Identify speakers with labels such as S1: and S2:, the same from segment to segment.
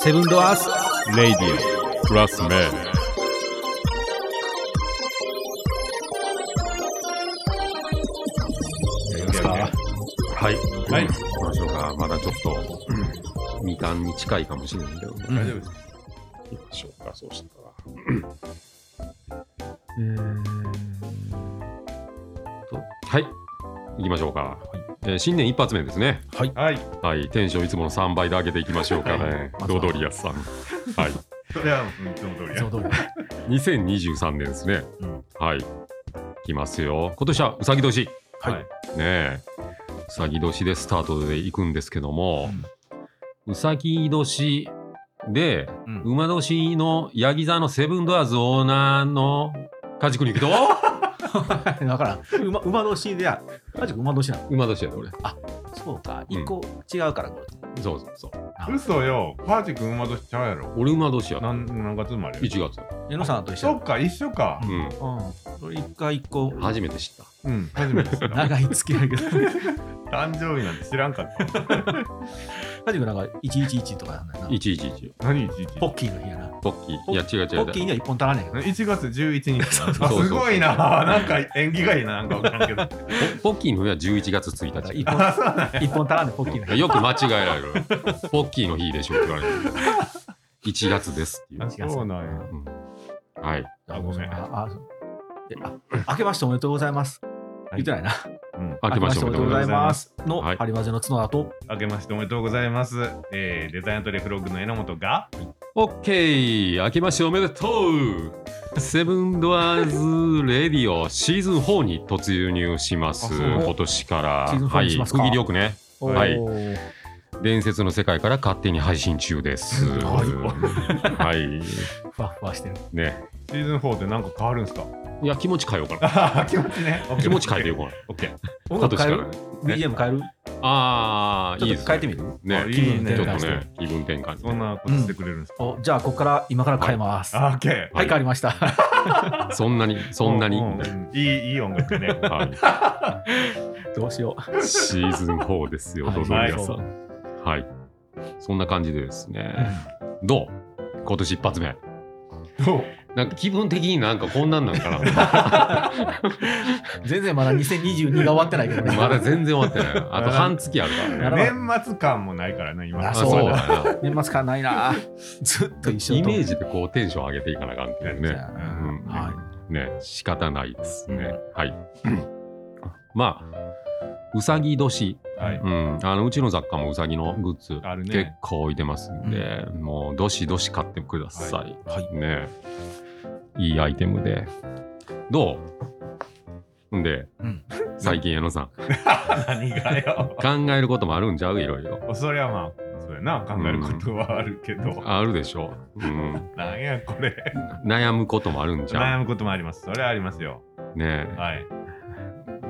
S1: セブンドアース
S2: レイディオプラスメン
S3: はい。
S2: はい
S3: 行きましょうか。まだちょっと、みかんに近いかもしれないけど、
S2: 大丈夫です
S3: 行きましょうか、そうしたら。
S1: えー
S3: とはい。行きましょうか。えー新年一発目ですね。
S1: はい
S2: はい
S3: はい。テンションいつもの3倍で上げていきましょうかね。
S1: は
S3: ロドリアスさん。はい。
S2: それはうんいつも通りや
S1: その通り
S3: 2023年ですね。
S1: うん
S3: はい。来ますよ。今年はうさぎ年。
S1: はい
S2: はい
S3: ねえ。うさぎ年でスタートで行くんですけども、うさぎ年で、
S1: うん
S3: 馬年のヤギ座のセブンドアーズオーナーの梶国人
S1: だからん馬馬年でやマジか馬年なの？
S3: 馬年やで俺。
S1: そうか。
S3: うん。
S1: 一個違うからこれ。
S3: そうそうそう。
S2: 嘘よ。パーチ君馬年ちゃうやろ。
S3: 俺馬年や。
S2: 何何月生まれ
S3: 1月。
S1: 江野さんと一緒
S2: そっか一緒か。
S3: うん。
S1: うん。それ一回一個。
S3: 初めて知った。
S2: うん初めて知った。
S1: 長い付き合いやけど
S2: 誕生日なんて知らんかった。
S1: マジかなんか111とかなんだよな。
S3: 111。
S2: 何
S1: ポッキーの日やな。
S3: ポッキー。いや違う違う。違う。
S1: ポッキーには一本足らねえけど
S2: 1月11日な
S3: そうそう
S2: あすごいな。なんか縁起がいいな。なんか分からんけど。
S3: ポッキーの日は11月1日。
S1: だから一本
S2: あそうなんや。
S1: 一本足らねえポッキーの日
S3: よく間違えられる。ポッキーの日でしょって言われる。1月ですっていう。
S2: あそうなんや。
S3: うん。はい。
S2: あごめん。
S1: ああそう。えあ明けましておめでとうございます。言ってないな
S2: うん。
S3: 明けましておめでとうございます。
S1: の
S3: はい。
S1: ハリマゼの角。だと
S2: 明けましておめでとうございます。えーデザインアトリエフロッグの榎本が
S3: オッケー。明けましておめでとう。セブンドアーズレディオシーズン4に突入します。今年から。
S1: シーズン4
S3: はい。
S1: にしますか。
S3: 区切りよくね。はい伝説の世界から勝手に配信中です。
S1: はい。
S3: はい。
S1: ふわふわしてる。
S3: ね。
S2: シーズン4ってなんか変わるんすか？
S3: いや、気持ち変えようかな。
S2: あ 気持ちね。
S3: 気持ち変えてよ、これ。
S2: オッケー
S1: 音楽変える？
S3: 今
S1: BGM 変える？
S3: ああ、いいです
S1: と変えてみる？
S3: ね。
S2: あいいね。
S3: ちょっとね、気分転換。
S2: そんなことしてくれるんですか、
S1: おじゃあここから今から変えます。は
S2: あオッケー
S1: い変わりました。
S3: そんなに、そんなに。
S2: いいいい音楽ね。
S3: は
S1: どうしよう。
S3: い。シーズン4ですよ、
S1: はい。
S3: どうぞ皆さ。
S1: ん
S3: はい。そんな感じでですね。どう？今年一発目。
S2: どう？
S3: なんか気分的になんかこんなんなんかな。
S1: 全然まだ2022が終わってないけどね
S3: まだ全然終わってない。あと半月あるからね。
S2: 年末感もないからね今
S1: あ
S3: あ
S1: そう
S3: だよな。
S1: 年末感ないなずっと一緒
S3: イメージでこうテンション上げていかなあかんっていうね。
S1: は
S3: ね、仕方ないですね。
S1: うん
S3: はい。まあ、うさぎ年、
S2: はい。
S3: うん、あのうちの雑貨もうさぎのグッズ
S2: ね。
S3: 結構置いてますんで、もうどしどし買ってください。
S1: はい。
S3: ね。いいアイテムで。どう？んで、
S1: うん。
S3: 最近矢野さん、
S2: 何がよ。
S3: 考えることもあるんちゃう？いろいろ。
S2: そりゃまあそうやな。考えることはあるけど、
S3: あるでしょ。う。うん、
S2: なんやこれ。
S3: 悩むこともあるんじゃん。
S2: 悩むこともあります。それはありますよ。
S3: ね
S2: はい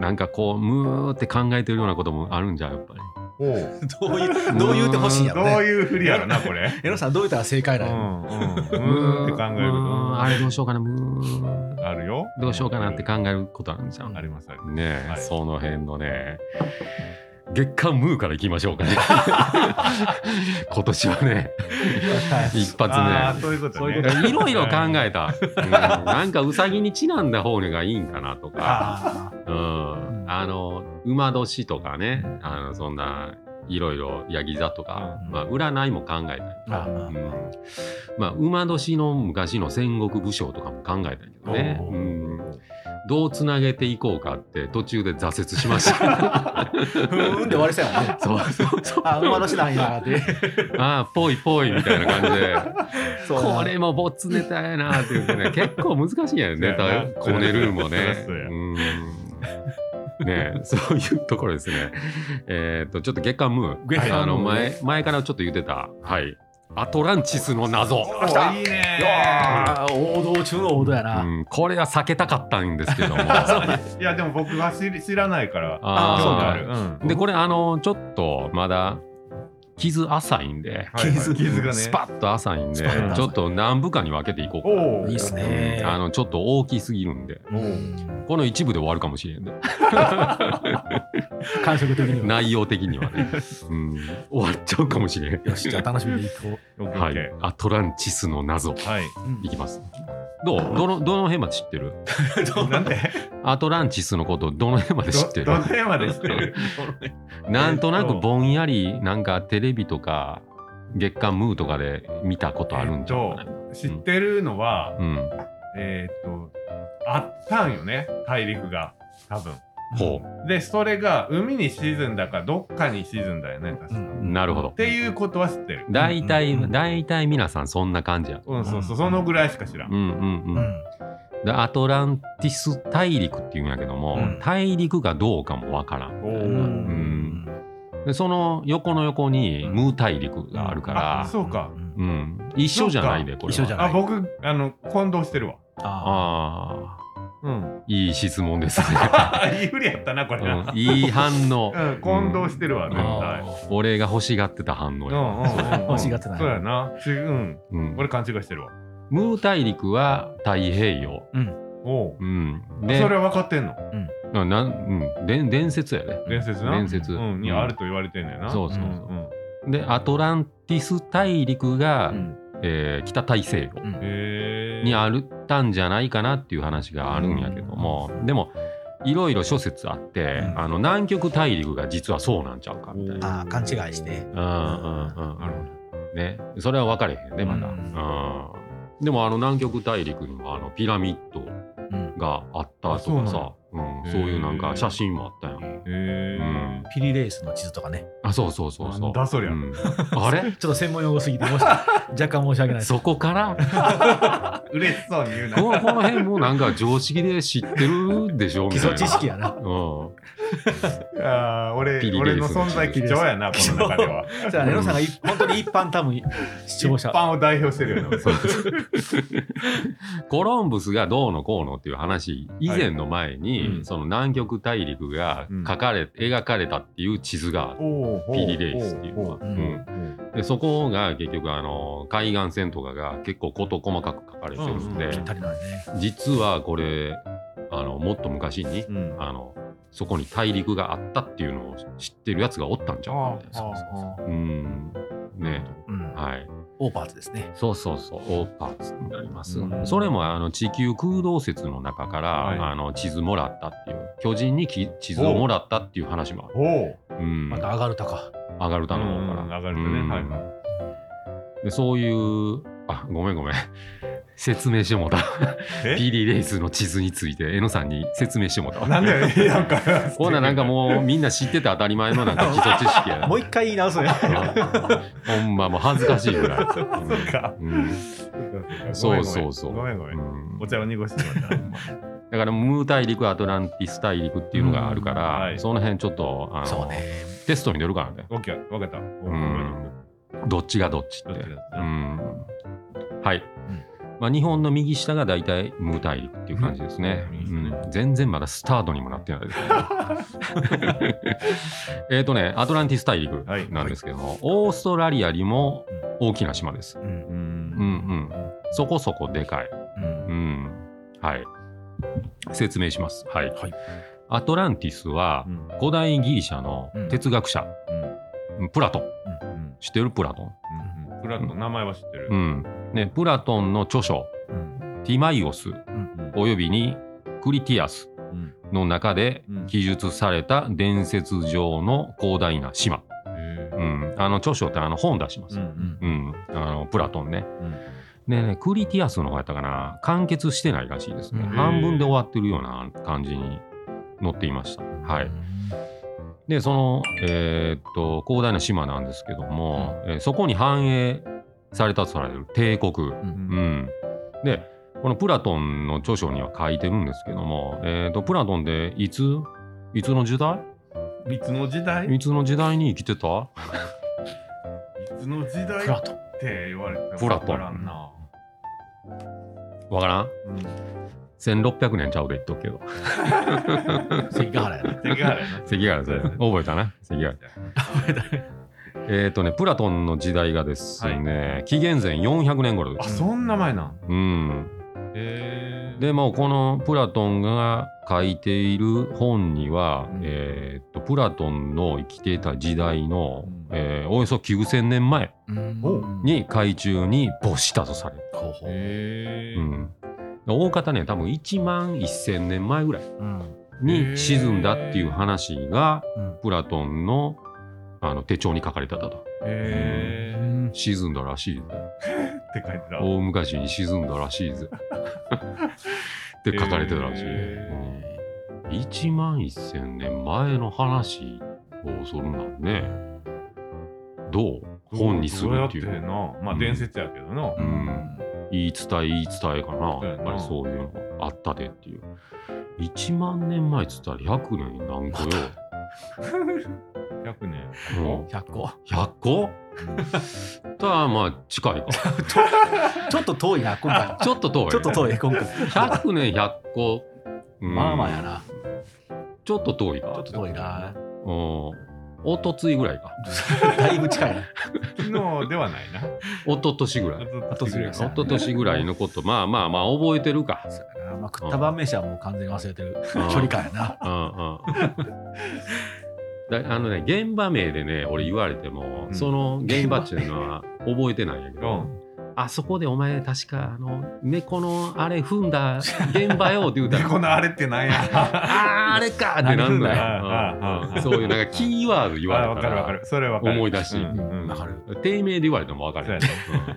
S3: なんかこう、むーって考えてるようなこともあるんじゃん、やっぱり。
S2: おう。
S1: どういうどう言うてほしいんやろ
S2: どう
S1: ね
S2: いうふりやろなこれ。
S1: エロさんどう言ったら正解
S2: う
S1: なの
S2: んうん。うー。んって考える
S3: うーんあれどうしようかな、むー。
S2: とあるよ。
S3: どうしようかなって考えることあるんじゃん。
S2: ありますあります。
S3: ねえ、
S2: はい。
S3: その辺のね、月間ムーからいきましょうかね。今年はね、一発目。
S2: ああそういうことね。
S1: い
S3: ろいろ考えた、うん。なんかうさぎにちなんだ方がいいんかなとか、
S1: あ
S3: うん、あの馬年とかね。あのそんないろいろヤギ座とか、
S2: うん。
S3: まあ、占いも考えたり、うん。まあ、馬年の昔の戦国武将とかも考えたけどね、うん、どうつなげていこうかって途中で挫折しました。
S1: ふーん。で終わり そうやもんね。
S3: そうそうそう。
S1: あ馬年なんやって。
S3: ああぽいぽいみたいな感じで。これもボツネタやなって言ってね。結構難しいやんネタ。こねるもね。
S2: う
S3: んねそういうところですね。えっとちょっと月刊ム
S1: 月刊ムー
S3: ーあの前前からちょっと言ってたはい。アトランチスの謎。
S2: いいね。
S1: いやー。王道中の王道やな、
S3: うん、これは避けたかったんですけども。
S2: いやでも僕は知らないから
S3: あー
S2: 興味ある。うん。
S3: でこれあのちょっとまだ傷浅いんで
S2: はいはい。
S1: 傷
S2: 傷がね。
S3: スパッと浅いんでちょっと何部かに分けていこうか。な
S1: いいっすね
S3: あのちょっと大きすぎるんで。
S1: うん
S3: この一部で終わるかもしれんで。
S1: 感触的には。
S3: 内容的にはね、うん、終わっちゃうかもしれん。
S1: よし、じゃあ楽しみにいこ
S2: オッケーオッケ
S3: はい、アトランティスの謎
S2: ーはい。
S3: いきます。どう？どのどの辺まで知ってる？
S2: なんで
S3: アトランティスのことどの辺まで知ってる？
S2: どどの辺まで知ってる？
S3: なんとなくぼんやりなんかテレビとか月刊ムーとかで見たことあるんじゃない？かな。
S2: 知ってるのは、
S3: うん。
S2: えーっと、あったんよね、大陸が。多分。
S3: ほ
S2: で、それが海に沈んだか、どっかに沈んだよね、確か。
S1: う
S3: う。なるほど
S2: っ。ていうことは知ってる。
S3: 大体、
S1: うんうん
S3: 大体皆さんそんな感じや。
S2: うん、そうそう、そのぐらいしか知らん。
S3: うんうん
S1: う
S3: うん。
S1: ん。
S3: でアトランティス大陸っていうんやけども、
S1: うん
S3: 大陸がどうかもわからん。
S2: お
S1: う
S2: ー
S1: ん。
S3: でその横の横にムー大陸があるから、
S2: あそうか。
S3: うん、一緒じゃないでこれは
S1: 一緒じゃない
S2: あ、僕、あの、混同してるわ。
S1: あ
S3: あ
S2: うん。
S3: あいい質問ですね、
S2: いいふりやったな、これ。
S3: う
S2: な。
S3: ん、いい反応、
S2: うん、混同してるわ、
S1: あ。
S2: 絶対。
S1: あ
S3: 俺が欲しがってた反応や。
S1: 欲しがってない
S2: そうやな。ちうん。
S3: うん。
S2: 俺勘違いしてるわ。
S3: ムー大陸は太平洋、
S2: おう。
S3: うん、で
S2: それは分かってんの？
S3: ななん、うん、伝伝説やで。
S2: 伝説な？
S3: 伝説。
S2: うん、にあると言われてんねんな。
S3: そうそう
S1: そう。
S2: うん。
S3: でアトランティス大陸が、
S1: うん
S3: えー北大西洋。にあるったんじゃないかなっていう話があるんやけども、でもいろいろ諸説あって、
S1: うん。
S3: あの南極大陸が実はそうなんちゃうかみたいな。
S1: あー、勘違いして。
S3: うんうんうん
S2: なる
S3: ね、それは分かれへんねまだ、
S1: う
S3: うんん。でもあの南極大陸にはあのピラミッド
S1: うん。
S3: があったとかさうん、そういうなんか写真もあったやん。
S2: ほど。へえ。
S1: ピリレースの地図とかね。
S3: あそうそうそうそう。
S2: だそりゃ
S3: うんあれ？
S1: ちょっと専門用語すぎて、若干申し訳ないです。
S3: そこから？
S2: 嬉しそうに言うな。
S3: このこの辺もなんか常識で知ってるでしょみ
S1: 基
S3: たいな。
S1: 礎知識やな。
S3: うん
S2: あー俺
S3: ピリレース
S2: 俺の存在貴重やな、この中では。
S1: じゃあ、ネロさんがい本当に一般多分視聴者
S2: 一。般を代表してるよね。
S3: そ うコロンブスがどうのこうのっていう話以前の前に、その南極大陸が描かれ、描かれたっていう地図があるピリレースっていうのは
S2: ほう
S1: う。ん。
S3: でそこが結局あの海岸線とかが結構事細かく書かれてるんで。実はこれあのもっと昔に、
S2: うん。
S3: あのそこに大陸があったっていうのを知ってるやつがおったんじゃん
S2: あ
S3: みたいな。うん。ね。
S1: うん。
S3: はい
S1: オーパーツですね。
S3: そうそうそうオーパーツになります、
S2: うん。
S3: それもあの地球空洞説の中から、
S2: はい。
S3: あの地図もらったっていう巨人にき地図をもらったっていう話もある、うん、
S1: また上がるたか。
S3: アガルタの方から、
S2: うん上がるとね。
S3: うん。
S2: はいは
S3: でそういうあごめんごめん。説明してもうた。
S2: え？
S3: ピリレースの地図についてえのさんに説明してもうた。わ
S2: なんで？なんか
S3: ほななんかもうみんな知ってて当たり前のなんか基礎知識や。
S1: もう一回言い直すね。
S3: ほんまもう恥ずかしいぐらい、
S2: そうか。
S3: うん。そうそうそう。
S2: ごめんごめん。
S3: うん。
S2: お茶を濁してしまった。
S3: だからムー大陸アトランティス大陸っていうのがあるから、
S2: うん。はい。
S3: その辺ちょっとあの
S1: そうね。
S3: テストに出るからね。
S2: オッケー、わかった。
S3: んどっちがどっちって。う。ん。はい、
S1: ん。
S3: まあ、日本の右下が大体ムー大陸っていう感じですね、
S2: うん。
S3: うん。全然まだスタートにもなってないです えっとねアトランティス大陸
S2: はい。
S3: なんですけども、オーストラリアよりも大きな島です、
S1: うん。
S2: う。
S3: うんうん。そこそこでかい、
S1: うん。
S3: うん、はい。説明します。はい、
S1: はい。
S3: アトランティスは
S2: うん。
S3: 古代ギリシャの哲学者、プラトン。
S2: うん
S3: 知ってるプラトン？
S2: うん。プラトン名前は知ってる。
S3: う。ん。ね、プラトンの著書
S2: うん。
S3: ティマイオス
S2: うん。
S3: およびにクリティアス
S2: うん。
S3: の中で
S2: うん。
S3: 記述された伝説上の広大な島、うん、あの著書ってあの本出します、
S2: う
S3: うん。ん。あのプラトンね。
S2: うん。
S3: でねクリティアスの方やったかな？完結してないらしいですね、
S1: うん
S3: 半分で終わってるような感じに載っていました。はいでそのえーっと広大な島なんですけども、えーそこに繁栄されたとされる帝国、
S1: うん
S3: うん、でこのプラトンの著書には書いてるんですけども、えー、とプラトンっていつ？いつの時代？
S2: いつの時代？
S3: いつの時代に生きてた？
S2: いつの時代っ
S1: プラトン。
S2: て言われても
S3: プラトン。
S2: わからんな。
S3: わからん？
S2: うん
S3: ?1600 年ちゃうで言っとくけど。
S1: 関ヶ原やな。
S2: 関ヶ原やな
S3: 関ヶ原です覚えたな？関ヶ原。えっ、とね、プラトンの時代がですね、紀元前400年頃です。
S2: あ、そんな前なん？
S3: うん。
S2: へー
S3: でもうこのプラトンが書いている本には、
S2: うん
S3: えーっとプラトンの生きていた時代の、
S2: うん
S3: えーおよそ9,000年前
S1: うん
S3: に海中に没したとされる。
S1: ほうほう
S3: うん、大方ね多分1万1,000年前ぐらい
S1: うん
S3: に沈んだっていう話が
S1: うん
S3: プラトンのあの手帳に書かれてたと。
S2: へー
S3: 沈んだらしいぜ。
S2: って書いてた。
S3: 大昔に沈んだらしいぜ。って書かれてたらしい。
S2: へ
S3: うん、1万1000年前の話をするなんね。どう？本にするっていう。
S2: まあ
S3: うん
S2: 伝説やけどな。
S3: うん言い伝え言い伝えかな。
S2: そうや
S3: っぱりそういうのあったでっていう。1万年前っつったら100年何個よ。
S2: 100年。
S3: うん
S1: 100個
S3: 100個？とはまあ近いか。
S1: ちょっと遠いな今回
S3: ちょっと遠い。
S1: ちょっと遠い今回
S3: 100年100個。うん
S1: まあまあやな
S3: ちょっと遠いか。
S1: ちょっと遠いな
S3: うん。おとついぐらいか。
S1: だいぶ近いな
S2: 昨日ではないな。
S3: おととしぐらい。
S1: あとすぐらい
S3: おととしぐらいのこと、まあまあまあ覚えてるか。
S1: まあ食った晩飯はもう完全に忘れてる
S3: うん
S1: 距離感やな
S3: うんうん。だあのね、現場名でね、俺言われても、
S2: うん
S3: その現場っていうのは覚えてないんやけど、
S2: うん。
S3: あそこでお前確かあの猫のあれ踏んだ現場よって言うたら。
S2: このあれってなんや。
S3: あーあれかってなんだ
S2: よ。
S3: そういうなんかキーワード言わ
S2: あ
S3: れた
S2: ら。
S3: 思い出し
S2: うんうん。
S1: わかる。
S3: 低迷で言われても分かる
S2: そうやね。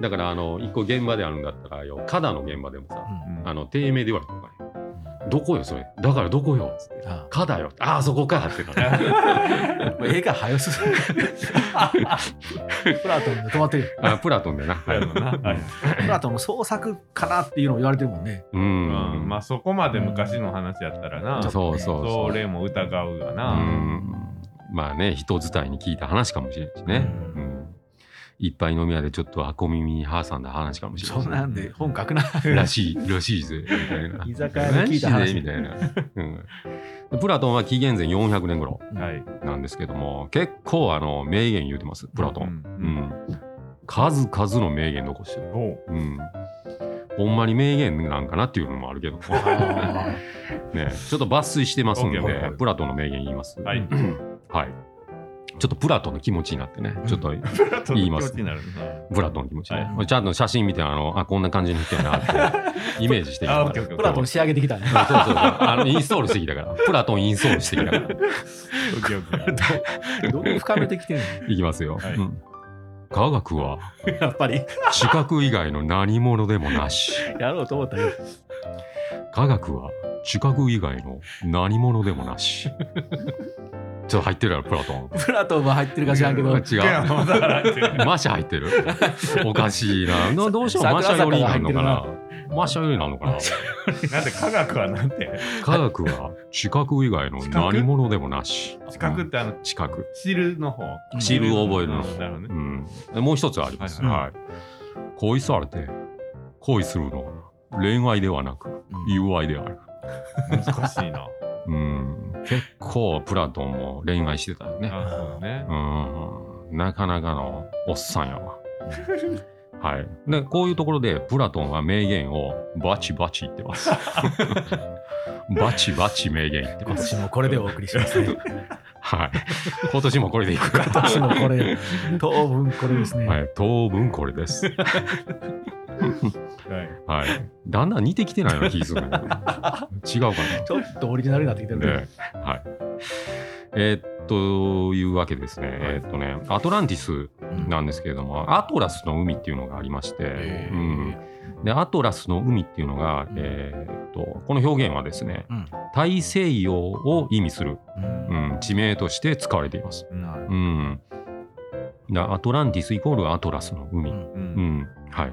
S3: だからあの一個現場であるんだったらよ花壇の現場でもさ
S2: うん
S3: あの低迷で言われても分かるよどこよそれ？だからどこよ？っつって
S1: あ。
S3: 花だよ。ああそこかってなる
S1: あ映画早すぎるプラトンで止まってる。よ
S3: あプラトンでな。
S1: プラトンの創作かなっていうのを言われてるもんね。
S3: う
S2: うん
S3: ん
S2: まあそこまで昔の話やったらな。
S3: そうそうそ
S2: そう。れも疑うわ
S3: う
S2: な。
S3: ん。まあね人伝いに聞いた話かもしれんしね。
S1: う
S3: うんいっぱい飲み屋でちょっと小耳に挟んだ話かもしれない。
S1: そんなんで本書くな
S3: らしいらしいぜ。みたいな
S1: 居酒屋で聞いた話。
S3: みたいな、うん。でプラトンは紀元前400年頃
S2: はい。
S3: なんですけども結構あの名言言うてますプラトン、
S2: う
S3: うんん。数々の名言残してる、
S2: おう。
S3: うん、ほんまに名言なんかなっていうのもあるけど。
S1: あ
S3: ねちょっと抜粋してますんで、
S2: OK
S3: プラトンの名言言います。
S2: はい。
S3: はいちょっとプラトンの気持ちになってね。ちょっと言います。プラトンの気持ちね、
S2: は
S3: ちゃんと写真見てあのあこんな感じにしてるなって イメージしてきた。
S1: プラトン仕上げてきたね。
S3: そうそうそう。あのインストールしてきたから。プラトンインストールしてきたから。
S2: オッケーオッケー。
S1: どう深めてきてんの？
S3: いきますよ、
S2: はい。
S3: うん。科学は
S1: やっぱり。
S3: 知覚以外の何者でもなし。
S1: やろうと思ったけど
S3: 科学は知覚以外の何者でもなしちょっと入ってるやろプラトン。
S1: プラトンは入ってるか知らんけど。
S3: 違う。マシャ入ってる。おかしいな。などうしよう。マシャ寄りになるのかな。マシャ寄りになるのかな。
S2: なんで科学はなんて？
S3: 科学は知覚以外の何者でもなし。
S2: 知覚ってあの
S3: 知覚。
S2: 知るの方。
S3: 知るを覚えるの
S2: ね。
S3: うん、もう一つあります。
S2: はい
S3: はい。恋されて恋するのは恋愛ではなく友愛である。
S2: 難しいな。
S3: うん、結構プラトンも恋愛してたよね。
S2: なるほどね
S3: うん、なかなかのおっさんやわ。はい。で、こういうところでプラトンは名言をバチバチ言ってます。バチバチ名言言って
S1: 今
S3: ます。
S1: 年もこれでお送りしますね
S3: はい。今年もこれでいくか。
S1: 今年もこれ当分これですね、
S3: はい。当分これです。
S2: はい
S3: はい。だんだん似てきてないような気する。違うか
S1: ちょっとオリジナルになってきてる
S3: な。
S1: ね
S3: ね。はい。えーっと、いうわけですね。えーっとね、アトランティスなんですけれども、アトラスの海っていうのがありまして、うん。で、アトラスの海っていうのが、えーっと、この表現はですね、
S1: うん
S3: 大西洋を意味する、
S1: うん
S3: うん、地名として使われています。
S2: うん
S3: アトランティスイコールアトラスの海。
S1: うん
S2: う
S3: うんん、はい。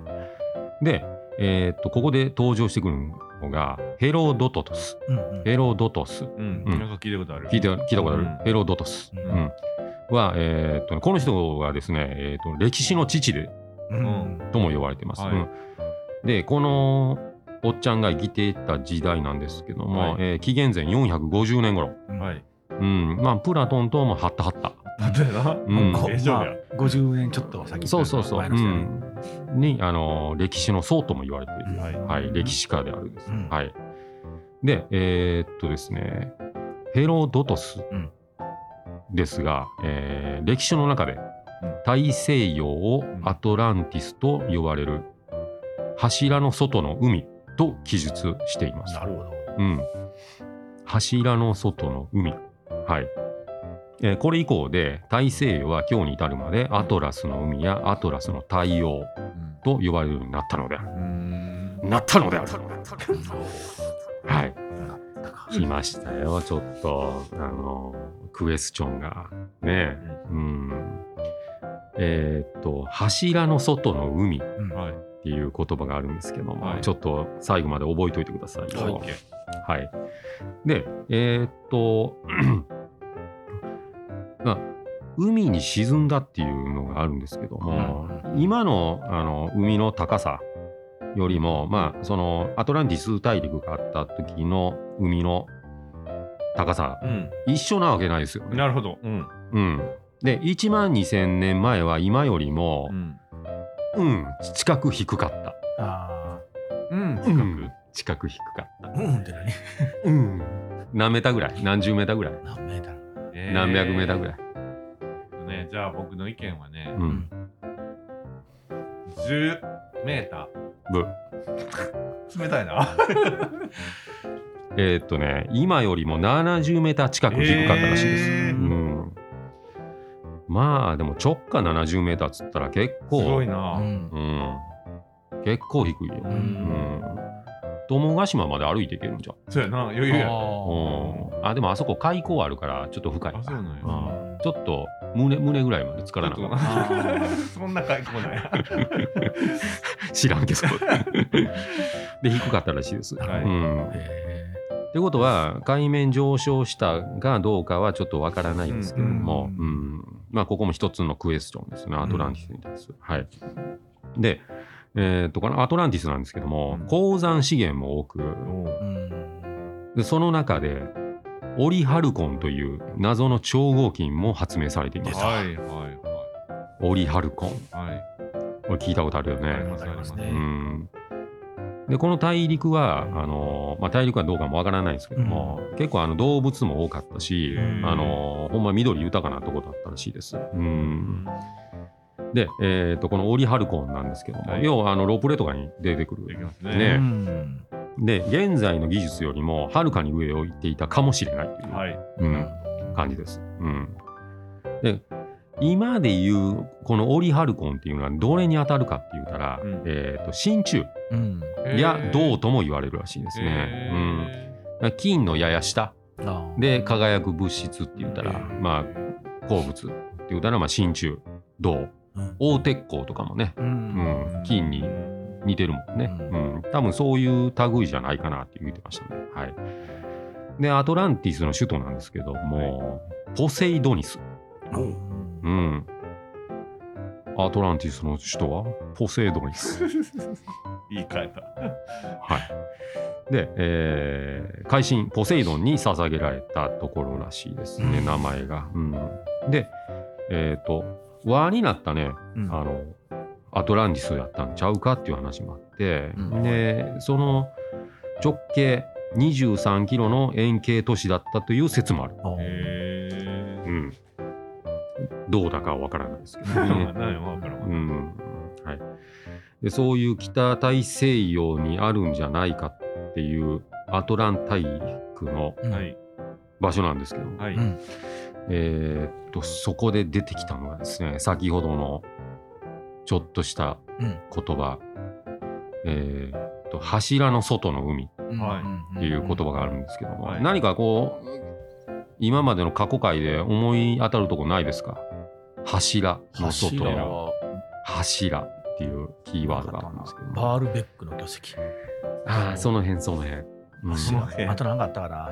S3: で、えーっと、ここで登場してくるのが、ヘロドトトス。
S1: うんうん。
S3: ヘロドトス。
S2: うん。
S3: うん。
S2: なんか聞いたことある。
S3: 聞いて聞いたことある、
S2: うん。
S3: ヘロドトス。
S1: う
S3: うん。んは、えーっとね、この人がですね、えーっと、歴史の父で、
S1: うん。
S3: とも呼ばれています。
S2: はい。
S3: うん。で、このおっちゃんが生きていた時代なんですけども、
S2: はい。
S3: えー紀元前450年頃。
S2: はい。
S3: うん、まあ、プラトンともハッタハッタ。
S2: なんでやな
S3: うん。
S1: こ
S2: 大丈夫や
S1: まあ50年ちょっと先
S3: そうそうそう。うん。にあの歴史の僧とも言われている、
S2: はい
S3: はい、歴史家であるんです。
S1: うん
S3: はい、で、えーっとですね、ヘロドトス
S1: うん
S3: ですが、えー歴史の中で
S2: うん
S3: 大西洋をアトランティスと呼ばれる柱の外の海と記述しています。
S1: なるほど。
S3: うん。柱の外の海。はい。えーこれ以降で大西洋は今日に至るまでアトラスの海やアトラスの太陽と呼ばれるようになったのである。
S2: うん
S3: なったのである。はい。来ましたよ、ちょっと。あの、クエスチョンが。ね。うん。えーっと、柱の外の海っていう言葉があるんですけども、
S2: はい
S3: ちょっと最後まで覚えておいてくださいよ。
S2: オッケー
S3: はい。で、えーっと、まあ、海に沈んだっていうのがあるんですけども、今のあの海の高さよりも、まあ、そのアトランティス大陸があった時の海の高さ、
S2: うん
S3: 一緒なわけないですよね。
S2: なるほどうん
S3: うん。で、1万2000年前は今よりも
S2: う、ん
S3: うん、近く低かった。
S1: あ
S2: うん
S3: う
S2: 近
S3: ん近く低かった
S1: あ。。うんって何？
S3: うん。何メーターぐらい？何十メーターぐらい？
S1: 何メーター？
S2: え
S3: 何百メーターぐらい、
S2: ねじゃあ僕の意見はね
S3: うん。
S2: 10メータ
S3: ぶ。
S2: ー冷たいな
S3: えーっとね、今よりも70メーター近く低かったらしいです。
S2: えー
S3: うん。まあ、でも直下70メーターっつったら結構、
S2: すごい
S1: うん
S2: な
S3: うん。結構低いよ。
S1: う
S3: うんん。友ヶ島まで歩いていけるんじゃん。
S2: そうやな余裕や
S1: あ
S3: うん。あ、でもあそこ海溝あるからちょっと深いか
S2: あそうなんや
S3: うんちょっと胸胸ぐらいまで浸からなかっ
S2: ちょっと
S1: あ
S2: そんな回答ない
S3: た。知らんけど。で、低かったらしいです。
S2: はい
S3: うん。
S1: ーへ
S3: ってことは海面上昇したがどうかはちょっとわからないんですけれども、
S1: う
S3: うんんまあ、ここも一つのクエスチョンですねアトランティスに対する。はい、で、えー、とこのアトランティスなんですけども、
S2: うん。
S3: 鉱山資源も多く。でその中でオリハルコンという謎の超合金も発明されています。
S2: はいはい
S3: オリハルコン。
S2: はい。はい
S3: これ聞いたことあるよね。でこの大陸はあの、まあ、大陸はどうかもわからないんですけども、結構あの動物も多かったし、
S2: うん。
S3: あのほんま緑豊かなとこだったらしいです。うんで、えー、とこのオリハルコンなんですけども、
S2: はい。
S3: 要はあのロープレとかに出てくる。ね。
S2: ね。
S1: うん。
S3: で現在の技術よりもはるかに上を行っていたかもしれないという、
S2: はい。
S3: うん、感じです。うん、で今でいうこのオリハルコンっていうのはどれに当たるかって言ったら、
S2: うん。
S3: えー、と真鍮
S1: うん。
S3: や銅とも言われるらしいですね。うん、金のやや下。で輝く物質って言ったら、
S1: うん
S3: まあ鉱物って言ったらまあ真鍮銅。
S1: うん
S3: 大鉄鋼とかもね、
S1: う
S3: うん。ん、金に似てるもんね、
S1: う
S3: うん。多分そういう類じゃないかなって言ってましたね。はい、でアトランティスの首都なんですけども、ポセイドニス、
S1: う。ん
S3: うん、アトランティスの首都は？ポセイドニス。
S2: 言い換えた。
S3: はい。で、えー、海神ポセイドンに捧げられたところらしいですね、
S1: うん。
S3: 名前が。うん、で、えっ、と、輪になったね、
S1: うん。
S3: あの、アトランティスやったんちゃうかっていう話もあって、
S1: うん。
S3: で、その直径23キロの円形都市だったという説もある。
S1: あ
S3: うん。どうだかはわからないですけど
S2: え
S3: ね。うん。はい、でそういう北大西洋にあるんじゃないかっていうアトラン大陸の
S1: うん。
S2: はい。
S3: 場所なんですけど。も、
S2: はい。
S1: うん
S3: えーっとそこで出てきたのがですね先ほどのちょっとした
S1: うん
S3: 言葉、えーっと柱の外の海。っ
S2: はい。
S3: ていう言葉があるんですけども、
S2: はい。
S3: 何かこう今までの過去回で思い当たるとこないですか？柱の外
S1: 柱
S3: の。
S1: は。
S3: 柱っていうキーワードがあるんですけども。
S1: バールベックの巨石。
S3: ああその辺その辺、うん。
S2: その辺
S1: あと何かあったかな？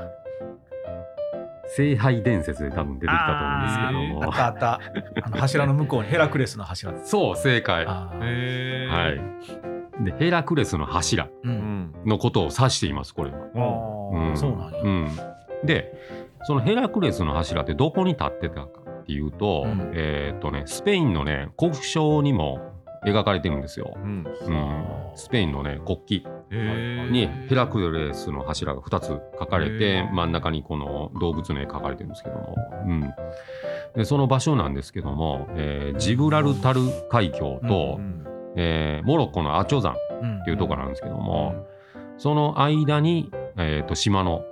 S3: 聖杯伝説で多分出てきたと思うんですけど。
S1: あ
S3: も
S1: ったあった。あの柱の向こうにヘラクレスの柱。
S3: そう正解。はい。でヘラクレスの柱
S1: う
S2: うんん。
S3: のことを指していますこれは、
S1: あー
S3: うん。
S1: そうなんや。
S3: うん、でそのヘラクレスの柱ってどこに立ってたかっていうと、
S1: うん。
S3: えーっとねスペインのね国章にも描かれてるんですよ。
S2: うん。
S3: うん、スペインのね国旗にヘラクレスの柱が2つ描かれて真ん中にこの動物の絵描かれてるんですけども、うん、でその場所なんですけども、えージブラルタル海峡と、
S2: うん
S3: えーモロッコのアチョ山
S1: うん
S3: っていうところなんですけども、その間に、えー、と島の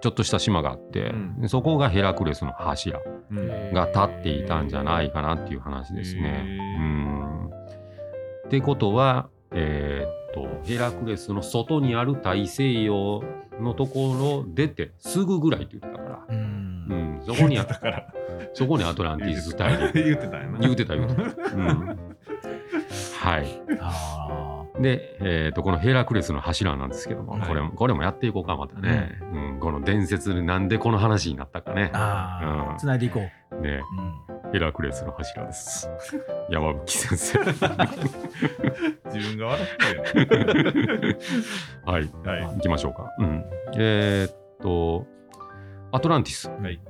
S3: ちょっとした島があって、
S2: うん。
S3: でそこがヘラクレスの柱
S2: うん。
S3: が立っていたんじゃないかなっていう話ですね。うん。ってことは、えーっとヘラクレスの外にある大西洋のところ出てすぐぐらいって言ってたから、
S1: う
S3: うんん、そこにあ
S2: だから。
S3: そこにアトランティス大陸
S2: 言ってた。
S3: 言うてた言うてた。うん、はい。
S1: あ
S3: で、えー、とこのヘラクレスの柱なんですけども、
S2: はい
S3: これもこれもやっていこうかまたね、うん。この伝説でなんでこの話になったかね。
S1: つないでいこう。
S3: ね。
S1: うん
S3: ヘラクレスの柱です。山吹先生。
S2: 自分が笑ってる
S3: はい。
S2: よ。はい。
S3: 行きましょうか、うん、えーっとアトランティス。
S2: はい。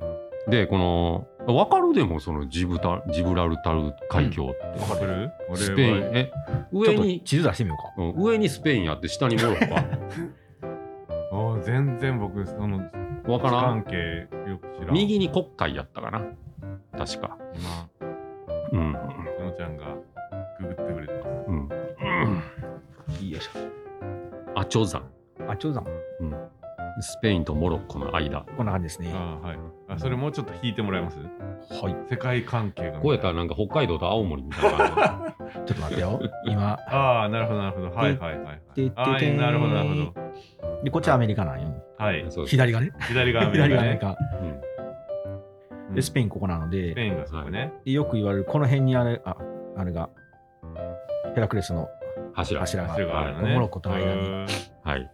S3: でこの分かるでもそのジブタジブラルタル海峡って、
S2: わかる？俺は。
S3: スペイン。え上に
S1: 地図出してみようか。
S3: うん上にスペインあって下にモロッコ あ
S2: あ全然僕、その、
S3: 分からん。
S2: 関係よく知らん。
S3: 右に国海やったかな確か
S2: 今、
S3: うん
S2: ののちゃんがググってくれてます。
S3: うん
S1: いいよいし
S3: アチョ山
S1: ょ。あ、ちょうど
S3: スペインとモロッコの間
S1: こんな感じですね。
S2: あはい。あ、それもうちょっと引いてもらえます？
S1: はい。
S2: 世界関係が。
S3: こうやったらなんか北海道と青森みたいな感
S1: ちょっと待ってよ。今。
S2: ああ、なるほど、なるほど。はいはいはいはい。
S1: ててて
S2: あーなるほど、なるほど。
S1: で、こっちはアメリカなんよ。
S2: はい
S1: 左がね。
S2: 左側アメリカね。
S1: 左がアメリカ。
S3: うん
S2: うん
S1: で、スペインここなの
S2: スペ
S1: で、
S2: インがね。
S1: でよく言われる、この辺にあれ、あ、あれが、ヘラクレスの
S3: 柱。
S1: 柱が、
S2: 柱があるのね。
S1: モロッコとの間に。
S3: はい。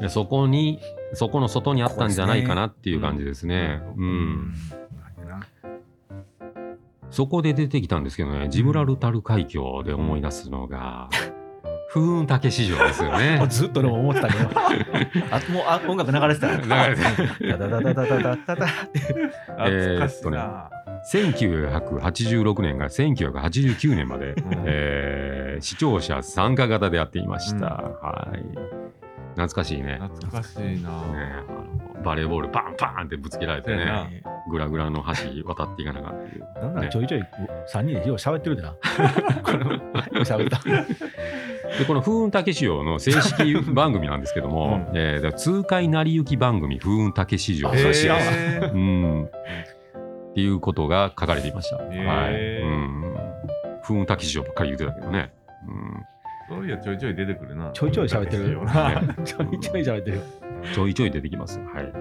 S3: でそこにそこの外にあったんじゃないかなっていう感じですね。
S2: う
S3: うん、そこで出てきたんですけどねジブラルタル海峡で思い出すのが 風雲竹市場ですよね
S1: あ ずっとでも思ってたけど、あもうあ音楽流れてたよ。
S3: 流れて
S1: ダダダダダダダダダって。
S2: 懐かしいな。
S3: 1986年から1989年まで、えー視聴者参加型でやっていました、
S2: うん
S3: はい懐かしいね
S2: 懐かしいな。
S3: ねバレーボールパンパンってぶつけられてねグラグラの橋渡っていかなかった
S1: なんなら
S3: ね
S1: ちょいちょい3人でよう喋ってるでな。これも喋った。
S3: でこの風雲竹市場の正式番組なんですけども、
S2: うん。
S3: えーだから痛快成り行き番組風雲竹市場
S1: あそれ知らんわ
S2: へー。
S3: うん。っていうことが書かれていました、
S2: へ
S3: はい、
S2: ー
S3: うん。風雲竹市場ばっかり言ってたけどね、
S2: そういやちょいちょい出てくるな。
S1: ちょいちょい喋ってる。
S3: ね。
S1: ちょいちょい喋ってる。
S3: うん、ちょいちょい出てきます。はい。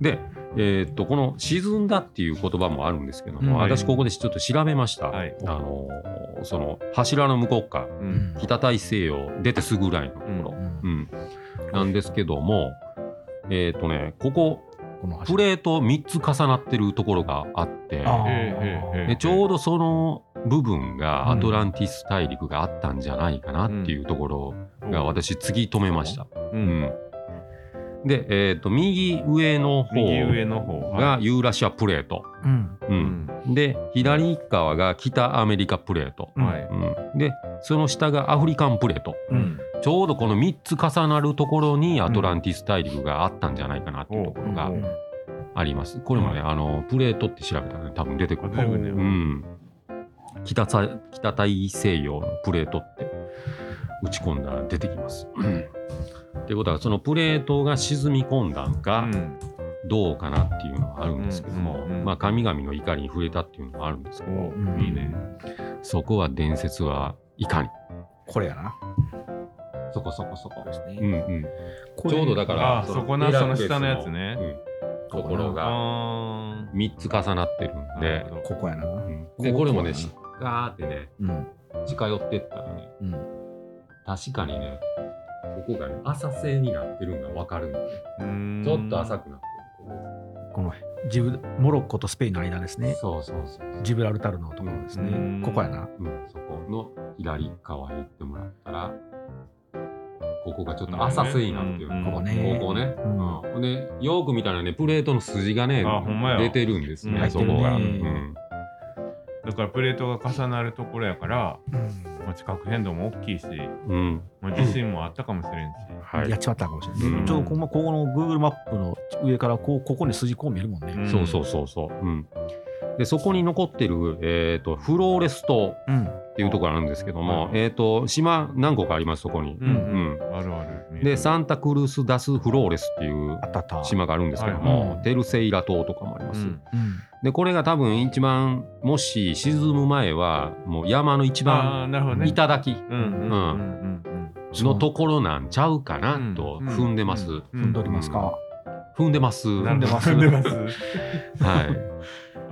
S3: でえーっとこの沈んだっていう言葉もあるんですけども、
S1: うん。
S3: 私ここでちょっと調べました、
S2: はい。
S3: あのーその柱の向こう側
S2: う。
S1: うんん
S3: 北大西洋出てすぐぐらいのところ、うん。なんですけどもえーっとねここプレート3つ重なってるところがあってでちょうどその部分がアトランティス大陸があったんじゃないかなっていうところが私突き止めました。
S2: う。
S3: うんんで、えー、と右上の方
S2: 右上の方
S3: がユーラシアプレート、
S1: うん。
S3: う
S2: うんん。
S3: で左側が北アメリカプレート、
S1: うん
S2: はい。
S3: うんでその下がアフリカンプレート
S2: うん。
S3: ちょうどこの3つ重なるところにアトランティス大陸があったんじゃないかなっていうところが
S2: うん
S3: あります。これもね、あのプレートって調べたら、ね、多分出てくる。うん。北さ北大西洋のプレートって打ち込んだら出てきます。っていうことはそのプレートが沈み込んだんか
S2: うん
S3: どうかなっていうのがあるんですけども、
S2: うんうんうん
S3: まあ神々の怒りに触れたっていうのもあるんですけど、
S2: お
S1: うん
S2: いいね。
S3: そこは伝説はいかに？
S1: これやな。
S3: そこそこそこ
S1: そう。です
S3: うん
S1: ね。
S3: うん、ちょうどだから
S2: あそこなその下のやつね
S3: うん、ところが
S2: あ
S3: 3つ重なってるんで
S1: ここやな。
S3: うんでこれもね
S1: こ
S3: ガーってね
S1: うん。
S3: 近寄ってったらね
S1: うん。
S3: 確かにねここがね浅瀬になってるのが分かるんで、ちょっと浅くなって
S1: このジブモロッコとスペインの間ですね。
S3: る。そうそうそう。
S1: ジブラルタルのところですね。
S2: うん。
S1: ここやな。
S3: うん、そこの左側へ行ってもらったらここがちょっと浅瀬になってる、
S2: うん
S1: ここね。
S3: ここね、
S1: うん。
S3: うん。でよーく見たらねプレートの筋がね
S2: あほんまや。
S3: 出てるんですね、
S2: うん。
S3: そこが、うん。
S2: だからプレートが重なるところやから、まあ、地殻変動も大きいし、
S3: うん。
S2: まあ、地震もあったかもしれんし、
S3: はい
S1: やっ。ちまったかもしれない。
S3: うん
S1: ちょっとこのここの Google マップの上からこうここに筋こう見えるもんね。
S2: うん
S3: そうそうそうそう。うん。で、そこに残ってる、えっ、と、フローレス島
S1: うん。
S3: っていうところがあるんですけども、
S2: はい
S3: えっ、と、島何個かあります、そこに。
S2: うんうん、あるある。
S3: で、サンタクルス・ダス・フローレスっていう。島があるんですけども、
S1: はい
S3: テルセイラ島とかもあります。
S2: うん
S1: うん。
S3: で、これが多分一番、もし沈む前は、もう山の一
S2: あ
S3: 番
S2: あ、なるほどね。
S3: 頂き
S2: うん
S3: のところなんちゃうかなと
S2: うん
S3: 踏んでます。
S2: うん
S1: 踏んでおりますか？
S3: 踏んでます。
S1: 踏んでます
S2: 踏んでます。
S3: い。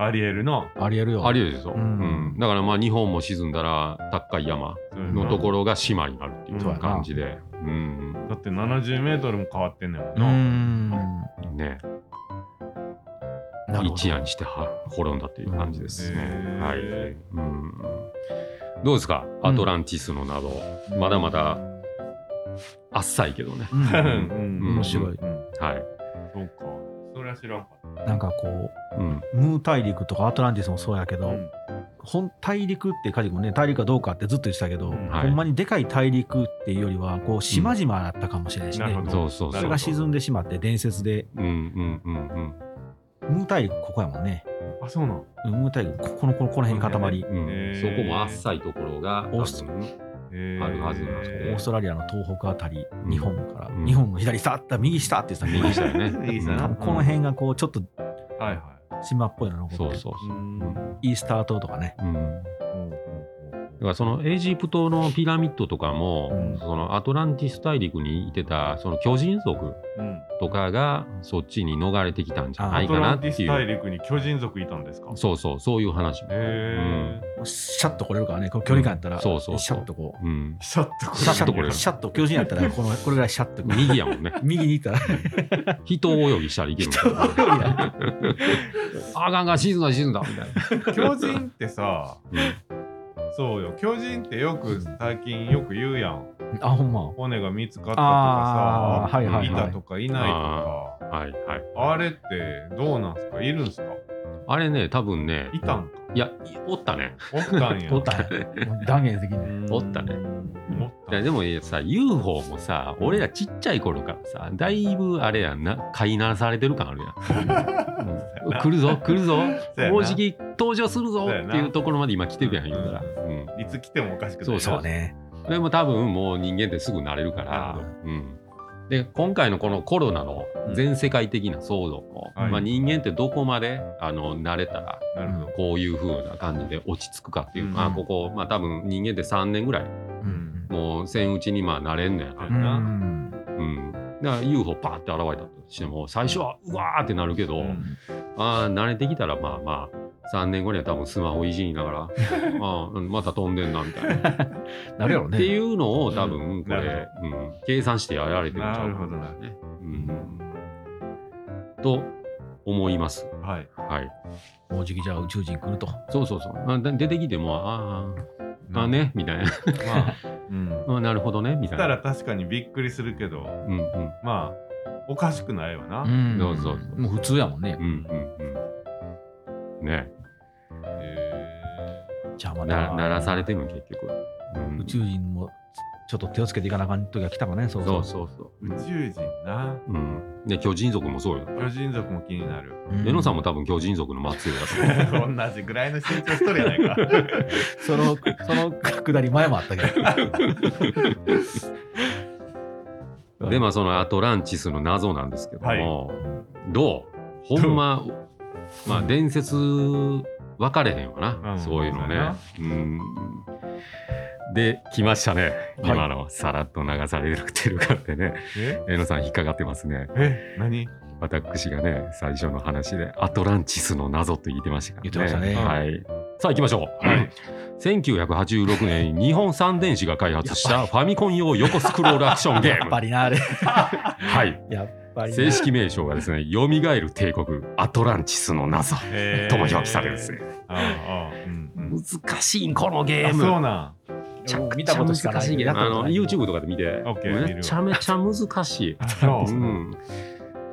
S2: アリエルの
S1: ありえるよ。
S3: ありえるでしょ？
S1: う
S3: うんん。だからまあ日本も沈んだら高い山のところが島になるっていう感じで。うん。
S2: だって70メートルも変わってんねんもん
S1: う
S2: な。
S1: ん。
S3: ね。一夜にしては滅んだっていう感じですね。
S2: うん
S3: はい。
S2: へ
S3: うん。どうですか？アトランティスのなど、まだまだあっさいけどね。
S1: う
S2: うん
S1: ん。
S2: うん
S1: 面白い
S2: うん
S3: はい。
S2: そうか。それは知らんかっ
S1: なんかこ
S3: うん。
S1: う、ムー大陸とかアトランティスもそうやけ
S2: た。
S1: ど、本大陸ってカジ君ね、大陸かどうかってずっと言ってたけど、
S2: うん
S3: はい
S1: ほんまにでかい大陸っていうよりは、こう、島々だったかもしれないしね。
S3: そうそうそう
S1: それが沈んでしまって伝説で、
S3: うんうんうんうん。
S1: ムー大陸ここやもんね。
S2: あ、そうな
S1: んムー大陸、ここの、この、この辺に塊。
S3: うんそこもあっさいところが
S1: オース
S3: あるはずなんで。
S1: オーストラリアの東北あたり、
S3: うん。
S1: 日本から、
S3: うん。
S1: 日本の左下って右下って言ってた
S3: 右下。よね。
S2: 右下。
S1: この辺がこう、ちょっと
S2: はいは
S1: 島っぽいのが残ってる。
S3: そうそうそう。
S2: い。うん
S3: うん
S1: イースター島とかね。
S3: うん
S2: うん
S3: だからそのエジプトのピラミッドとかも、
S1: うん。
S3: そのアトランティス大陸にいてたその巨人族
S2: うん。
S3: とかがそっちに逃れてきたんじゃな
S2: ア
S3: いかな
S2: トランティ
S3: っていう
S2: ス大陸に巨人族いたんですか？
S3: そうそうそういう話も、
S2: へ
S1: シャッと来れるからね、この距離感やったら、
S3: うん。そうそうそう。
S1: シャッとこう。
S3: うん、
S2: シャッと
S3: シャッと来れる。
S1: シャッと巨人やったら、この、これぐらいシャッと。
S3: 右やもんね。
S1: 右に行ったら、
S3: 人泳ぎしたらいけるも んあかんが沈んだ沈んだみたいな、
S2: 巨人ってさ、
S3: うん
S2: そうよ。巨人ってよく最近よく言うやん。
S1: あ、ほんま。
S2: 骨が見つかったとかさ、
S1: はいはいはい
S2: いたとかいないとか。
S3: はいはい。
S2: あれってどうなんすか？いるんすか？
S3: あれね多分ね
S2: いたんか？
S3: いやおったね。
S2: おったんや。
S1: おったね。断言的に。
S2: うん。
S3: おったね。
S2: おった
S3: いやでもさ UFO もさ俺らちっちゃい頃からさだいぶあれやんな飼いならされてる感あるやん、うん来るぞ来るぞ。もうじき登場するぞっていうところまで今来てるやん言うたら、うん、
S2: いつ来てもおかしくない。
S3: そう
S1: そう。ね。
S3: でも多分もう人間ってすぐ慣れるか
S2: な
S3: ら
S2: る、
S3: うん、で今回のこのコロナの全世界的な騒動も、
S2: はい
S3: まあ、人間ってどこまであの慣れたら。こういう風な感じで落ち着くかっていう、
S2: うん
S3: まあここ、まあ、多分人間って3年ぐらい
S1: うん。
S3: もう戦打ちにまあ慣れんのやな
S1: う。
S2: うん
S3: うん、だから UFO パーって現れたとしても最初はうわーってなるけど、
S2: うん
S3: あー慣れてきたらまあまあ3年後には多分スマホいじりながら あーうんまた飛んでんなみたいな、
S1: なるやろね。
S3: っていうのを多分こ
S2: なる
S3: れ、うん、計算してやられてるんちゃうか
S2: なるほどな
S3: ね、うん、と思います。
S2: はい。
S3: はい、
S1: もうじきじゃあ宇宙人来ると。
S3: そうそうそうあだ出てきてもあーあねみたいな
S2: まあ、うん。
S3: あなるほどねみたいな。
S2: 来たら確かにびっくりするけど、
S3: うんうん
S2: まあ、おかしくないわな。
S1: ん
S3: そうそうそう
S1: もう普通やもんね
S3: う。んうんうんね
S2: へ
S1: じゃあま
S3: な
S1: だ
S3: 鳴らされてるの結局、うん
S1: 宇宙人もちょっと気をつけていかなあかん時が来たかね。そう
S3: そ
S1: そうう
S3: そうそう
S2: ー宇宙人な。
S3: うん、で巨人族もそうよ。
S2: 巨人族も気になる。
S1: うん
S3: レノさんも多分巨人族の末裔だと思う。
S2: 同じぐらいの身長しとるやないか。
S1: その、その下り前もあったけど。
S3: でまあそのアトランティスの謎なんですけども、どう？ほんままあ伝説分かれへんわな、
S2: うん。
S3: そういうのね。
S2: そう
S3: ん。で来ましたね。
S1: はい。
S3: 今のさらっと流されてるからってね。
S2: え？
S3: レノさん引っかかってますね。
S2: え？何？
S3: 私がね最初の話でアトランティスの謎と言ってましたからね。
S1: 言ってましたね。
S3: はい、さあ行きましょう、
S2: はい。
S3: 1986年に日本三電子が開発したファミコン用横スクロールアクションゲー
S1: やっ
S3: ム
S1: ぱりな、あれ。
S3: はい。
S1: やっ。
S3: 正式名称がですね「よみがえる帝国アトランティスの謎」
S2: えー。
S3: とも表記されるんですね。難しいんこのゲー
S2: あそう
S3: ム
S2: な
S1: 見たことしかない
S3: あの YouTube とかで見てめちゃめちゃ難しい。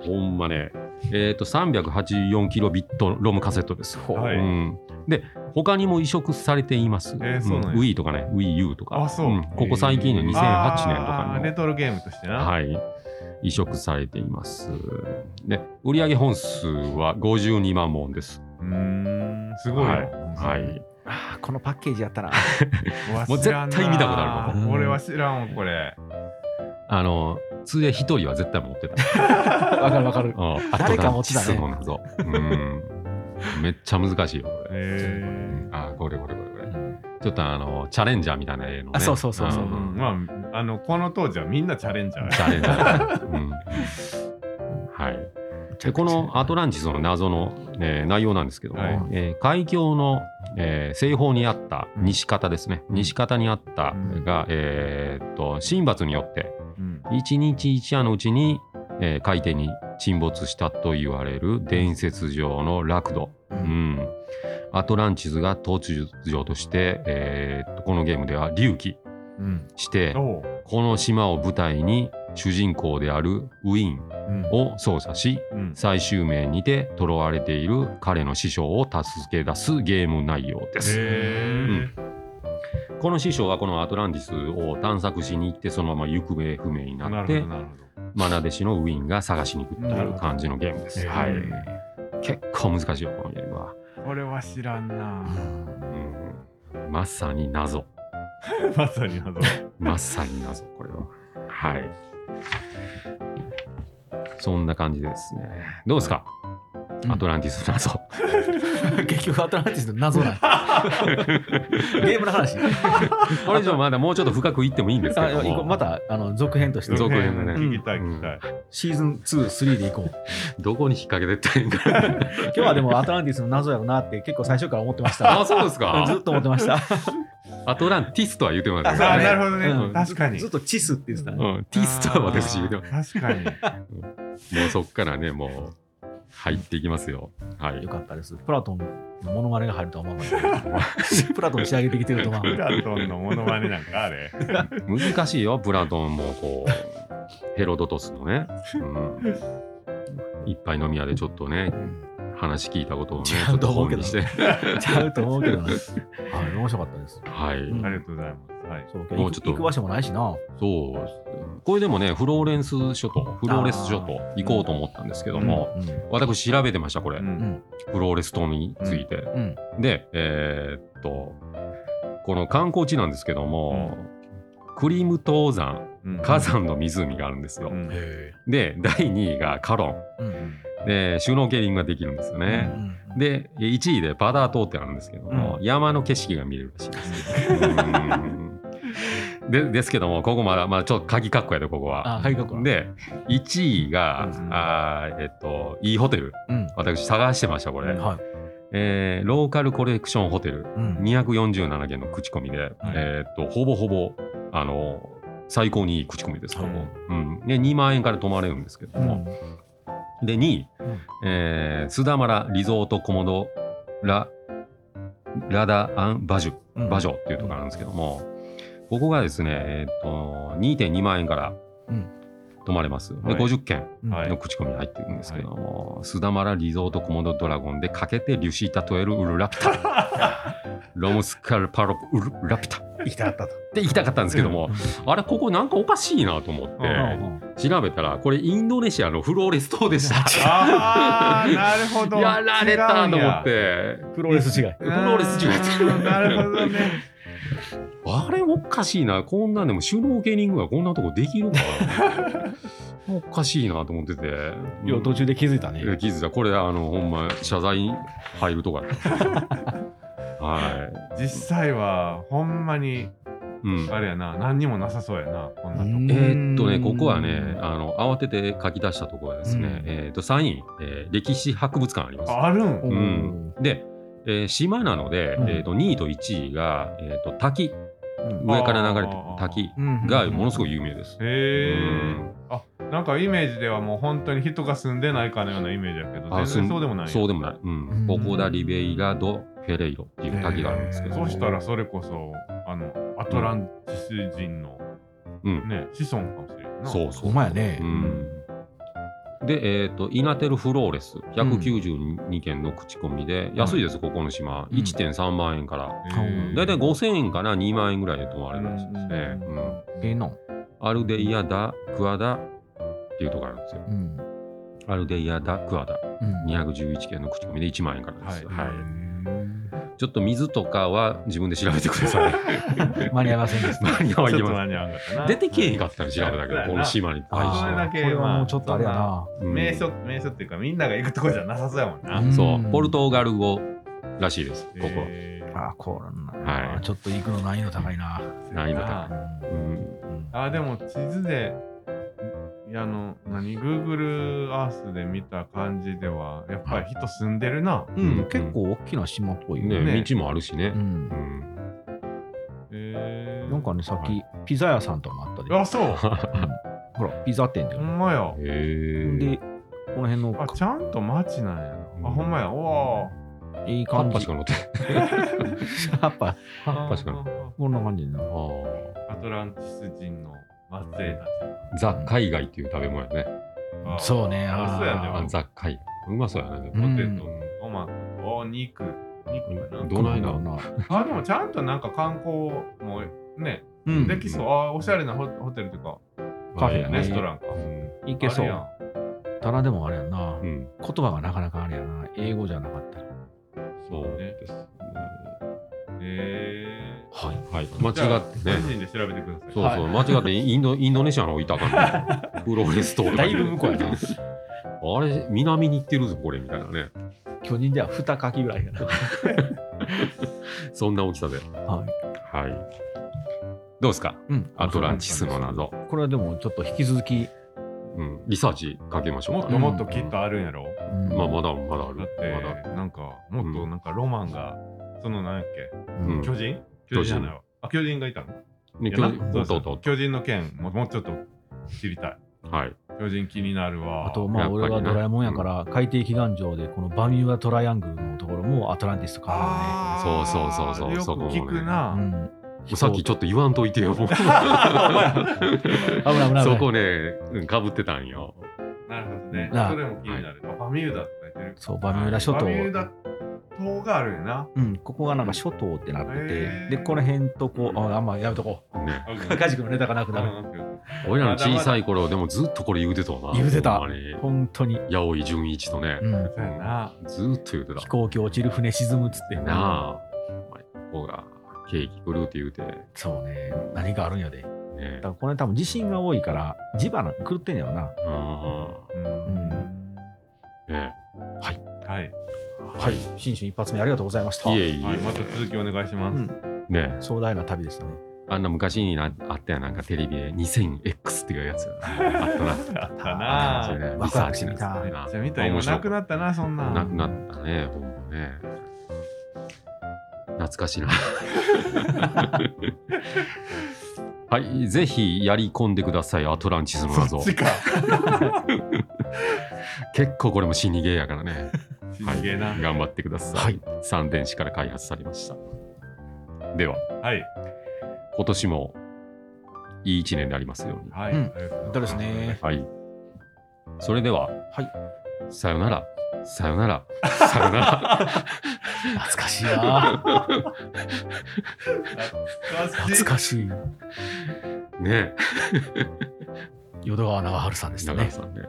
S3: ほんまね。えっ、と384キロビットロムカセットです。
S2: はい。
S3: うん、で他にも移植されています。
S2: えーそうなんや。
S3: Wii とかね WiiU とか。
S2: あそう。ん。
S3: ここ最近の2008年とか
S2: レトロゲームとしてな。
S3: はい、移植されています。で、売上本数は52万本です。
S2: うーん、すごいよ。
S3: はい。はい、
S1: あーこのパッケージやったな。
S2: わ
S3: もう絶対見たことあ
S1: るここ
S2: 俺は知らんわ、これ。
S3: あの、つえ一人は絶対持ってた。
S1: わかるわかる。
S3: うん
S1: 誰か持ってたね
S3: アトランティスの謎。うん。めっちゃ難しいよ、これ。
S2: へ
S3: あ、これこれこれこれ。ちょっとあの、チャレンジャーみたいな絵のね。
S1: あそうそうそうそう。ん
S2: うん。まあ、あの、この当時はみんなチャレンジャー。
S3: チャレンジャー。うん。はい。でこのアトランティスの謎の、えー内容なんですけども、
S2: はい。
S3: えー海峡の、えー西方にあった西方ですね、西方にあった
S2: うん。
S3: が、えーっと神罰によって
S2: うん。
S3: 一日一夜のうちに、えー海底に沈没したと言われる伝説上のラクド、
S1: う
S3: うんんアトランチスが突如として、えーこのゲームでは隆起
S2: うん。
S3: して
S2: おう。
S3: この島を舞台に主人公であるウィーン
S2: うん。
S3: を操作し
S2: うん。
S3: 最終面にて囚われている彼の師匠を助け出すゲーム内容です。
S2: へ
S3: この師匠はこのアトランティスを探索しに行ってそのまま行方不明に
S2: ー
S3: なって
S2: なるほど、なる
S3: 愛弟子のウィーンが探しに行くっていう感じのゲームです。はい、結構難しいよこのゲームは。
S2: これは知らんな。
S3: うんまさに謎。
S2: まさに謎。
S3: まさに謎、これは。はい。そんな感じですね。どうですか、
S1: うん
S3: アトランティスの謎。
S1: 結局アトランティスの謎なん。ゲームの話。
S3: これ以上まだもうちょっと深くいってもいいんですけ
S1: あ
S3: ども。
S1: いこまたあの続編として
S3: 続編でね
S2: 聞きたい聞きたい。
S1: シーズン2、3でいこう。
S3: どこに引っ掛けてったらいいんか。
S1: 今日はでもアトランティスの謎やろなって結構最初から思ってました。
S3: あ、そうですか。
S1: ずっと思ってました。
S3: アトランティスとは言ってます
S2: あ
S3: ね。
S2: なるほどね
S1: うん
S2: 確かに
S1: ずずっとチスって言ってたね。
S3: うん、ティスとは私言ってます。
S2: 確かに。
S3: もうそっからね、もう入っていきますよ。はい
S1: よ。かったです。プラトンのモノマネが入るとは思わなかった。プラトン仕上げてきてると思わなかっ
S2: プラトンのモノマネなんかあれ。
S3: 難しいよ、プラトンもこう、ヘロドトスのね。うん、いっぱい飲み屋でちょっとね話聞いたことをね、
S1: ち
S3: ょっと
S1: うと思うけど
S3: 本にして。
S1: ちゃうと思うけどな。はい、面白かったです。
S3: はい。
S1: うん
S2: ありがとうございます。はい。
S1: そう
S3: もうちょっと
S1: 行く場所もないしな。
S3: そうこれでもね、フローレンス諸島、フローレス諸島行こうと思ったんですけども、
S1: うん
S3: 私調べてました、これ。
S2: う
S1: うんん
S3: フローレス島について。
S1: うん
S3: で、えーっと、この観光地なんですけども、クリムト山、
S2: うん
S3: 火山の湖があるんですよ。
S2: うん
S1: へ
S3: で、第2位がカロン。
S1: えうん
S3: で、シュノーケリングができるんですよね。
S1: うん
S3: で、1位でパダー島ってあるんですけども、山の景色が見れるらしいです。うんでですけども、ここまだ、まあ、ちょっと鍵括弧やで、ここは。
S1: あ、はい、かく
S3: で、1位が、
S2: うん
S3: あーえっと、いいホテル。
S1: うん。
S3: 私、探してました、これ。
S2: うん
S1: はい。
S3: えーローカルコレクションホテル。
S1: うん
S3: 247件の口コミで、えーっと、ほぼほぼ、あの、最高にいい口コミです、ここ。うん。で、2万円から泊まれるんですけども。で、2位、
S1: うん
S3: えー、スダマラリゾートコモドラ、ラダアンバジュ、
S1: うん
S3: バジョっていうところなんですけども、ここがですね、えーっと、2.2万円から
S1: うん
S3: 泊まれます。で、
S2: はい
S3: 50件の口コミに入ってるんですけども、スダマラリゾートコモドドラゴンでかけてリュシータトエルウルラピタ、ロムスカルパロプウルラピタっ
S1: 行きたかったと。
S3: て行きたかったんですけども、あれ、ここなんかおかしいなと思って、
S2: うん
S3: 調べたら、これインドネシアのフローレス島でした。
S2: ああ、なるほど。
S3: やられたと思っ。て、
S1: プロレス違い。
S3: フローレス違い
S2: うんなるほどね。
S3: あれおかしいな、こんなんでもシュノーケリングがこんなとこできるかな。おかしいなと思ってて。
S1: いや、途中で気づいたね
S3: 気づいた。これ、あの、ほんま、謝罪入るとか。は
S2: 実際は、ほんまに、
S3: い。うん。
S2: あれやな、何にもなさそうやな、こんなとこ。
S3: えーっとね、ここはね、あの、慌てて書き出したところはですね、
S1: うん
S3: えーっと、3位、えー歴史博物館あります。
S2: ああるん？
S3: うんで、えー島なので、
S1: うん
S3: えーっと、2位と1位が、えーっと、滝、
S1: うん
S3: 上から流れてる滝
S1: うん
S3: がものすごい有名です。
S2: へえ
S3: うん。
S2: あ、なんかイメージではもう本当に人が住んでないかのようなイメージだけど、全然そうでもない。
S3: そうでもない。うん。ボコダ・リベイラ・ド・フェレイロっていう滝があるんですけども。
S2: そしたらそれこそ、あの、アトランティス人の、
S3: うん。
S2: ね、子孫かもしれんないな。
S3: そうそう。
S1: ほんまやね
S3: うん。で、えっ、と、イナテルフローレス、192件の口コミで、安いです、ここの島。
S1: うん
S3: 1.3万円から。
S2: へー
S3: だいたい5000円かな、2万円ぐらいで泊まれるらしいですね。
S2: うん
S3: うん
S1: ええの。
S3: アルデイヤダ、クワダっていうところあるんですよ。
S1: うん。
S3: アルデイヤダ、クワダ、
S1: うん。
S3: 211件の口コミで1万円からです。
S2: はい
S3: はいちょっと水とかは自分で調べてください。
S1: 間に合いませんでした。
S3: 間に合わ
S2: ちょっと
S3: んま
S2: 間に合わんかったな
S3: 出てけえへんかったら調べたけど、この島に対し
S2: れだけ
S1: これはもうちょっとあれやな。
S3: うん
S2: 名所名所っていうかみんなが行くとこじゃなさそうやもんな、
S1: うん
S3: そう、ポルトガル語らしいです、ここは。
S2: えー
S1: あ、こうな。
S3: はい
S1: ちょっと行くの難易度高いな。
S3: 難易度
S2: あ
S3: 高い。うん
S2: あでも地図であの何？Google Earth で見た感じではやっぱり人住んでるな、
S1: う
S3: うん
S1: ん。結構大きな島っぽいよ
S3: ね
S2: ね。
S3: 道もあるしね。
S1: う。。
S3: うん。ん
S2: えー。
S1: なんかね、さっきピザ屋さんとかもあったで。
S2: あそう。
S1: うん。ほら、ピザ店で
S2: ほ。んまや。
S3: へえ。
S1: で、この辺の
S2: あちゃんと街なんや。な、あほんまや。おお
S1: いい
S3: 葉っ
S1: 感じ。
S3: ぱしか乗って
S1: 葉っぱ、
S3: 葉っぱしか乗って
S1: こんな感じにな。
S3: あ
S2: アトランティス人の末裔たち
S3: ーザ・海外っていう食べ物やね。
S2: あ
S1: そうね
S2: 美味しそうやね
S1: あー
S3: あザ・海外。うまそうやね。
S1: うん
S2: ポテト、トマト、お肉、肉かな。
S3: どないな
S1: な。
S2: あ、でもちゃんとなんか観光もね、
S1: うん
S2: できそう。あ、おしゃれなホホテルというか、
S1: カフェやね
S2: レストランか。
S3: うん
S1: いけそう。
S2: あるや
S1: ただでもあれやな
S3: う。ん。
S1: 言葉がなかなかあれやな。英語じゃなかったら。
S3: そうですね。
S2: んへ
S1: はい。
S3: はい。
S2: ー
S3: 間違ってね。
S2: 個人で調べてください。
S3: そうそう、間違ってインドインドネシアの方行ったかん ね。フローレス島とか
S1: だいぶ向こうやな。
S3: あれ、南に行ってるぞ、これ、みたいなね。
S1: 巨人では二書きぐらいやな。
S3: そんな大きさで。
S1: はい。
S3: はい。どうですか？
S1: うん。
S3: アトランティスの謎。
S1: これはでもちょっと引き続き、
S3: うん。リサーチかけましょうか
S2: もっと。もっときっとあるんやろ？
S1: うん
S3: まあ、まだまだある。
S2: だ
S3: まだ
S2: って、なんか、もっとなんかロマンが、そのなんやっけ、
S1: うん
S2: 巨人？
S3: 巨人
S2: じゃないわ。あ、巨人がいたの？
S3: ね、
S2: いやな
S3: 巨人、
S2: そうそう巨人の件ももうちょっと知りたい。
S3: とはい。
S2: 巨人気になるわ。
S1: あと、まあ、
S3: やっぱりね
S1: 俺はドラえもんやから、海底祈願場で、このバミューダトライアングルのところもアトランティスとかあ
S2: あー
S3: そうそうそうそう
S2: よく
S3: そこもね
S2: 聞くな。
S1: るね。うん。
S3: さっきちょっと言わんといてよ。もう
S1: 危ない危ない危ない。
S3: そこね、うんかぶってたんよ。
S2: なるほどね。
S1: なあ
S2: それも気になる。あバミューダって書いてる。
S1: そう、バミューダ諸島
S2: バ。ミューダ島があるよな。
S1: うん、ここがなんか諸島ってなってて、
S2: へー
S1: で、この辺とこう、あ、あんまやめとこ
S3: ね。
S1: う。カジ君のネタがなくなる。
S3: 俺らの小さい頃、でもずっとこれ言うてたな。
S1: 言うてた
S3: ほんまに
S1: 本当に。
S3: 八百井純一とね
S1: う、ん。
S2: そうやな。
S3: ずっと言うてた
S1: 飛。行機落ちる船沈むっつって。
S3: なあ。お前ここがケーキ来るって言うて、
S1: そうね。何かあるんやで。だ
S3: ね
S1: か。らこれ多分地震が多いから、地場の狂ってんやろな。
S3: うん。
S2: うん。
S3: ね
S2: はい。
S1: はい。新春一発目ありがとうございました。
S3: いえいえ。
S2: はい。また続きお願いします。
S1: うん。
S3: ね
S1: 壮大な旅でしたね。
S3: あんな昔になあったやんなんかテレビで 2000X っていうやつ。あったな。
S2: あったな。
S3: リサーチのやつ
S2: じゃあ見た今なくなったな、そんなん。
S3: なくなったね、ほんまね。懐かしいな。はい、ぜひやり込んでください、アトランティスの謎
S2: そっ。ちか。
S3: 結構これも死にゲーやからね。
S2: 死にゲーな。
S3: 頑張ってください。
S1: はい
S3: 三電子から開発されました。では、
S2: はい。
S3: 今年もいい一年でありますように。
S2: はい。
S1: ですね。
S3: はい。それでは、
S1: はい。
S3: さよなら、さよなら、さよなら。
S1: 懐かしいな。懐かしい。
S3: ね
S1: 淀川長春さんで
S3: え、
S1: したね。
S3: 長井さんね、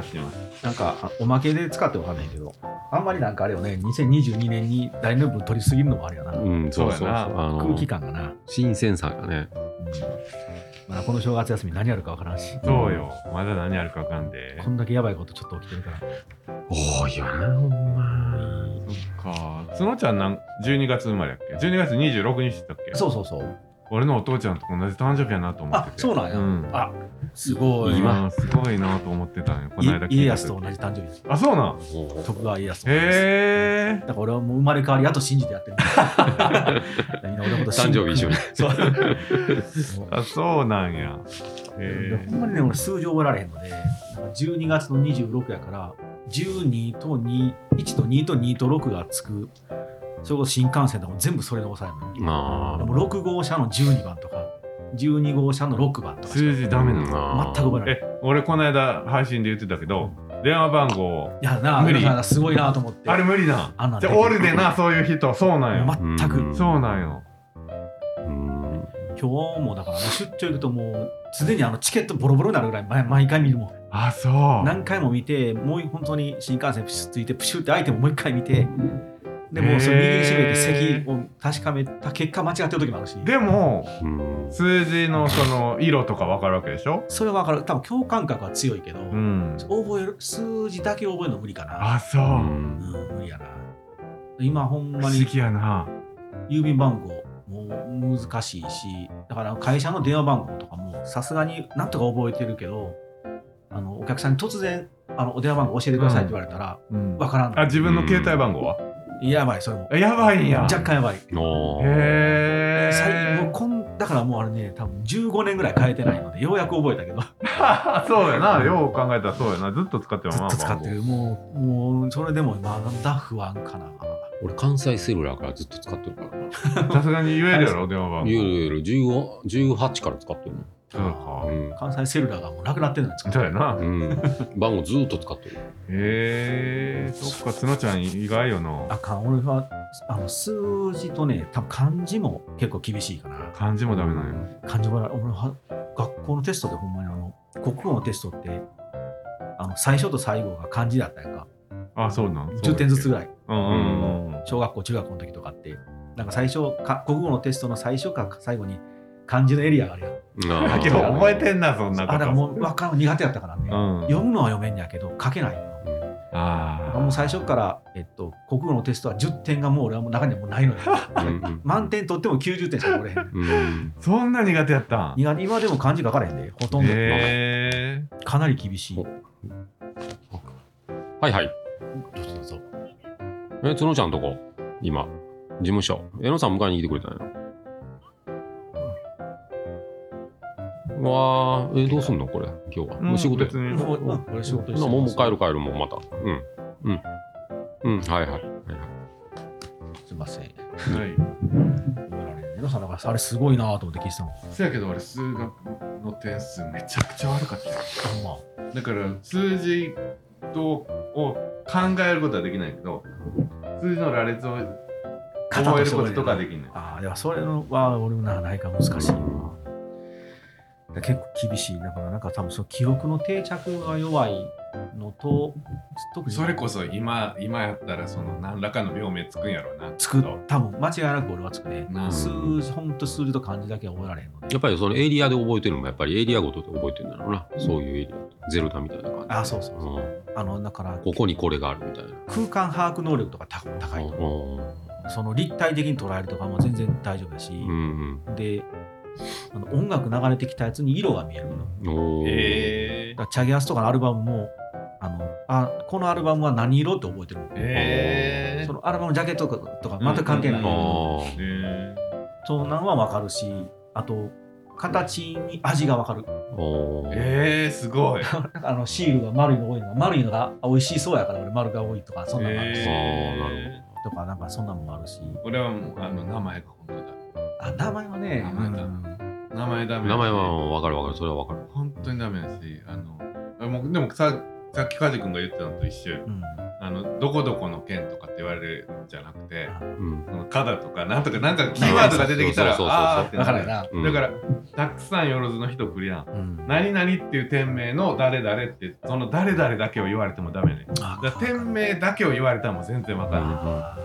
S3: ほんまね。
S2: 出してます。
S1: なんか、あおまけで使ってわかんないけど、あんまりなんかあれよね、2022年に誰の分取りすぎるのもあれやな。
S3: うん、そう
S2: やな
S3: あの
S1: 空気感がな。
S3: 新鮮さがね。
S1: まだこの正月休み何やるかわからんし、
S2: そうよ。まだ何あるかわかんで。
S1: こんだけやばいことちょっと起きてるから。
S3: 多いよな、ほんまに。
S2: そっか。角ちゃんなん12月生まれやっけ ?12 月26日だっけ？
S1: そうそうそう。
S2: 俺のお父ちゃんと同じ誕生日やなと思ってて。
S1: あそうなんや
S2: うん。
S1: あ、すごい。
S2: 今、すごいなと思ってたんよ。この間聞いた時
S1: い家康と同じ誕生日です。
S2: あ、そうなん？
S1: 徳川家康と同じです。
S2: へえ
S1: だ。から俺はもう生まれ変わりやと信じてやってる。みんな俺のこと信じ
S3: 誕生日一緒に。
S1: そう。
S2: あ、そうなんや。へ
S1: ほんまにね、俺数字覚えられへんので、なんか12月の26やから、12と2、1と2と2と6がつく、それこそ新幹線でも全部それで抑えるの。
S3: まあ
S1: もう6号車の12番とか、12号車の6番とか。
S2: 数字ダメなの
S1: 全く覚えない。
S2: え俺この間配信で言ってたけど電話番号
S1: いやな、
S2: 無理。
S1: だからすごいなと思って。
S2: あれ無理な
S1: あん
S2: おるで。なそういう人。そうなんよ。
S1: 全く。
S3: うん。
S2: そうなんよ。
S3: うん。
S1: 今日もだから、出張行くともう、常にあのチケットボロボロになるぐらい毎毎回見るもん。
S2: あそう。
S1: 何回も見て、もう本当に新幹線プシュッついて、プシュって相手ももう一回見て、でもうそれ握りしめて席を確かめた結果間違ってる時もあるし。
S2: でも
S3: うん。
S2: 数字のその色とか分かるわけでしょ？
S1: それは分かる。多分共感覚は強いけど、
S2: うん。
S1: 覚える、数字だけ覚えるの無理かな。
S2: あそう。
S3: う
S1: うん
S3: ん、
S1: 無理やな。今ほん
S2: 不
S1: まに
S2: やな。
S1: 郵便番号も難しいし、だから会社の電話番号とかもさすがになんとか覚えてるけど、あのお客さんに突然あのお電話番号教えてくださいって言われたら、
S2: うん。
S1: 分からん。
S2: あ自分の携帯番号は？
S1: やばい、それも。
S2: あやばいんや。
S1: 若干やばい。
S2: へ
S1: 最
S2: え
S1: もうこんだからもうあれね、多分15年ぐらい変えてないので、ようやく覚えたけど、
S2: そうやな。よう考えたらそうやな。ずっと使ってる
S1: ずっ
S2: もんな
S1: と使ってる。もう、もうそれでもまだ不安かな。
S3: 俺関西セルラーからずっと使ってるから
S2: さすがに言えるやろ電話番号。
S3: いわゆる15 18から使ってる
S2: そう
S3: の、
S2: か
S3: うん。
S1: 関西セルラーがもうなくなってるんです
S2: そうやな。
S3: うん、番号ずっと使ってる。
S2: へえそっか角ちゃん意外よな。
S1: あかん、俺はあの数字とね、多分漢字も結構厳しいかな。
S2: 漢字もダメなんや。
S1: 漢字も俺は学校のテストでほんまにあの国語のテストってあの最初と最後が漢字だったやんか。
S2: あそうなん
S1: ？10点ずつぐらい。
S2: うんうん。
S1: 小学校中学校の時とかって。なんか最初か国語のテストの最初か最後に漢字のエリアがあるやん。
S3: あ
S2: あけど覚えてんなそんなこと。
S1: あだからもう分からん苦手やったからね、
S2: うん。
S1: 読むのは読めんやけど書けないの。
S2: あ
S1: もう最初から、えっと、国語のテストは10点がもう俺はもう中にはもうないのよ。満点取っても90点しか取れへん。
S3: うん。
S2: そんな苦手やったん。
S1: 今でも漢字書かれへんでほとんど、
S2: へえ
S1: かなり厳しい。
S3: はいはい。
S1: どうぞどうぞ。
S3: え角ちゃんとこ？今。事務所。江野さん迎えに来てくれたんやわー。えどうすんの？これ今日は、もう仕事や。
S2: 別に。
S1: もう仕事して
S3: なもうもう帰る帰るもうまた。うん。うん。うんはいはい。はいはい。
S1: すいません。
S2: はい。
S1: 皆さん、なんかあれすごいなと思って聞いてたもん。
S2: そやけど俺数学の点数めちゃくちゃ悪かったよ。
S1: ま。
S2: だから数字とを考えることはできないけど数字の羅列を覚えることとかできない。
S1: ああ、でもそれのは俺もなないか難しい。わ。結構厳しい。だからなんか多分その記憶の定着が弱いのと、特に
S2: それこそ今今やったらその何らかの病名つくんやろうな。
S1: つく、多分間違いなく俺はつくね。
S2: う。ん
S1: 数字、ほんと数字と漢字だけは覚えられへんので。
S3: やっぱりそのエリアで覚えてるのもやっぱりエリアごとで覚えてるんだろうな、そういうエリアゼルダみたいな感じ。
S1: あそうそうそう
S3: う。ん。
S1: あの、だから
S3: ここにこれがあるみたいな。
S1: 空間把握能力とか高高いの。
S3: うん。
S1: その立体的に捉えるとかも全然大丈夫だし、
S3: うん。
S1: で、あの音楽流れてきたやつに色が見えるの。
S3: うんおー。
S2: え
S1: だからチャゲアスとかのアルバムもあのあこのアルバムは何色って覚えてるの
S2: え
S1: そのアルバムのジャケットとかとか全く関係ない、
S2: うんうん
S1: なのは分かるしあと形に味が分かる。
S2: えー、すごい。
S1: なんかあのシールが丸いの多いのが丸いのが美味しそうやから俺丸が多いとかそんなのもあるし、
S2: え
S1: とかなんかそんなのもあるし。
S2: 俺はもうあの名前が本当だ。
S1: あ名前はね
S2: 名前だ。
S1: うん
S2: 名前ダメ
S3: 名前は分かる分かる。それは分かる。
S2: 本当にダメだしあのあもうでもささっき梶君が言ってたのと一緒よ。
S1: うん。
S2: あのどこどこの県とかって言われるんじゃなくて
S1: あ
S3: うん。
S2: そのカダとかなんとかなんかキーワードが出てきたらあーってなる。
S1: 分かるな、
S3: うん
S2: だからたくさんよろずの人来るやん。
S1: うん。
S2: 何々っていう店名の誰々ってその誰々だけを言われてもダメね。
S1: あ
S2: だから店名だけを言われたらもう全然わかんない。
S1: あ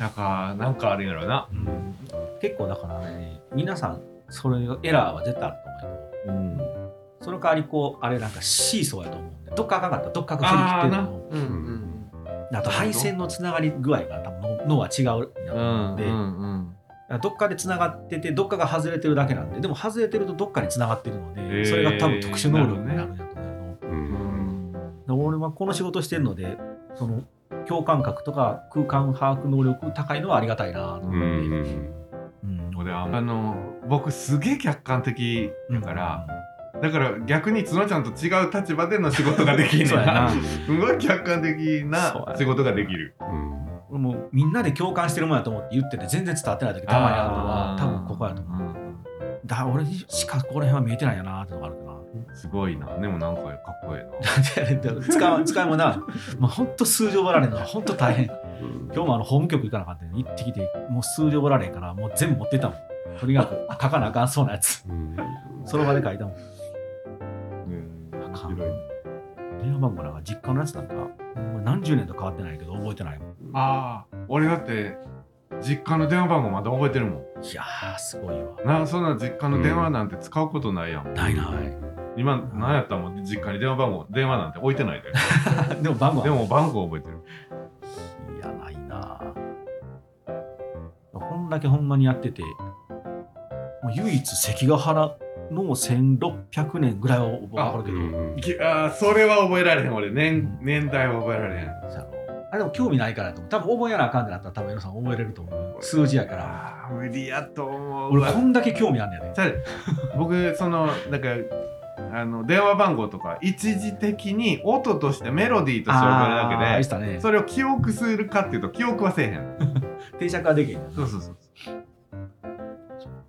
S2: だからなんかあるんやろな。
S1: ーうん。結構だからね皆さんそれエラーは絶対あると思うけど
S2: うん。
S1: その代わりこうあれなんかシーソーやと思うんでどっかあかんかった。らどっかが振り切ってるの。
S2: うんうん
S1: あと配線のつながり具合が多分脳脳は違うやと思うんで、だからどっかでつながっててどっかが外れてるだけなんででも外れてるとどっかにつながってるので、それが多分特殊能力になるんやと思うの、
S3: う
S2: うん。
S1: 俺はこの仕事してるのでその共感覚とか空間把握能力高いのはありがたいなと思って、
S3: うんうん
S1: うん。
S2: 俺はあの僕すげえ客観的だから、だから逆に角ちゃんと違う立場での仕事ができんねん
S1: そうやな。
S2: な。すごい客観的な
S1: や。
S2: 仕事ができる。
S3: うん。
S1: 俺もうみんなで共感してるもんやと思って言ってて全然伝わってない時たまにあるのは多分ここやと思う。
S2: うん。
S1: だ俺にしかここら辺は見えてないよなってのがあるかな。
S2: すごいな。でもなんかかっこいいな。
S1: 使い使いもな、まあ、ほんと数字覚えられるのはほんと大変。
S3: うん
S1: 今日もあの法務局行かなかったんで行ってきてもう数字覚えられへんからもう全部持ってったもんとにかく書かなあかんそうなやつ。
S3: うん。
S1: その場で書いたもん。あかん。電話番号なんか実家のやつなんか何十年と変わってないけど覚えてないもん。
S2: ああ、俺だって実家の電話番号まだ覚えてるもん。
S1: いやーすごいわ。
S2: なそんな実家の電話なんて使うことないやん。
S1: ないない。
S2: 今、なんやったらもう実家に電話番号、電話なんて置いてないで。
S1: でも番号は
S2: でも番号覚えてる。
S1: いやないなこんだけほんまにやってて唯一関ヶ原の1600年ぐらいは分かる。けど、
S3: うん
S2: それは覚えられへん俺年年代は覚えられへん。
S1: あでも興味ないからやと思う。多分覚えやなあかんってなったら多分江野さん覚えれると思う。数字やから。
S2: 無理やと思うわ。
S1: 俺こんだけ興味あんねやで。
S2: じゃあ僕そのなんかあの電話番号とか一時的に音としてメロディーとして覚えるだけでそれを記憶するかっていうと記憶はせえへん
S1: 定着はできへんや
S2: そうそうそう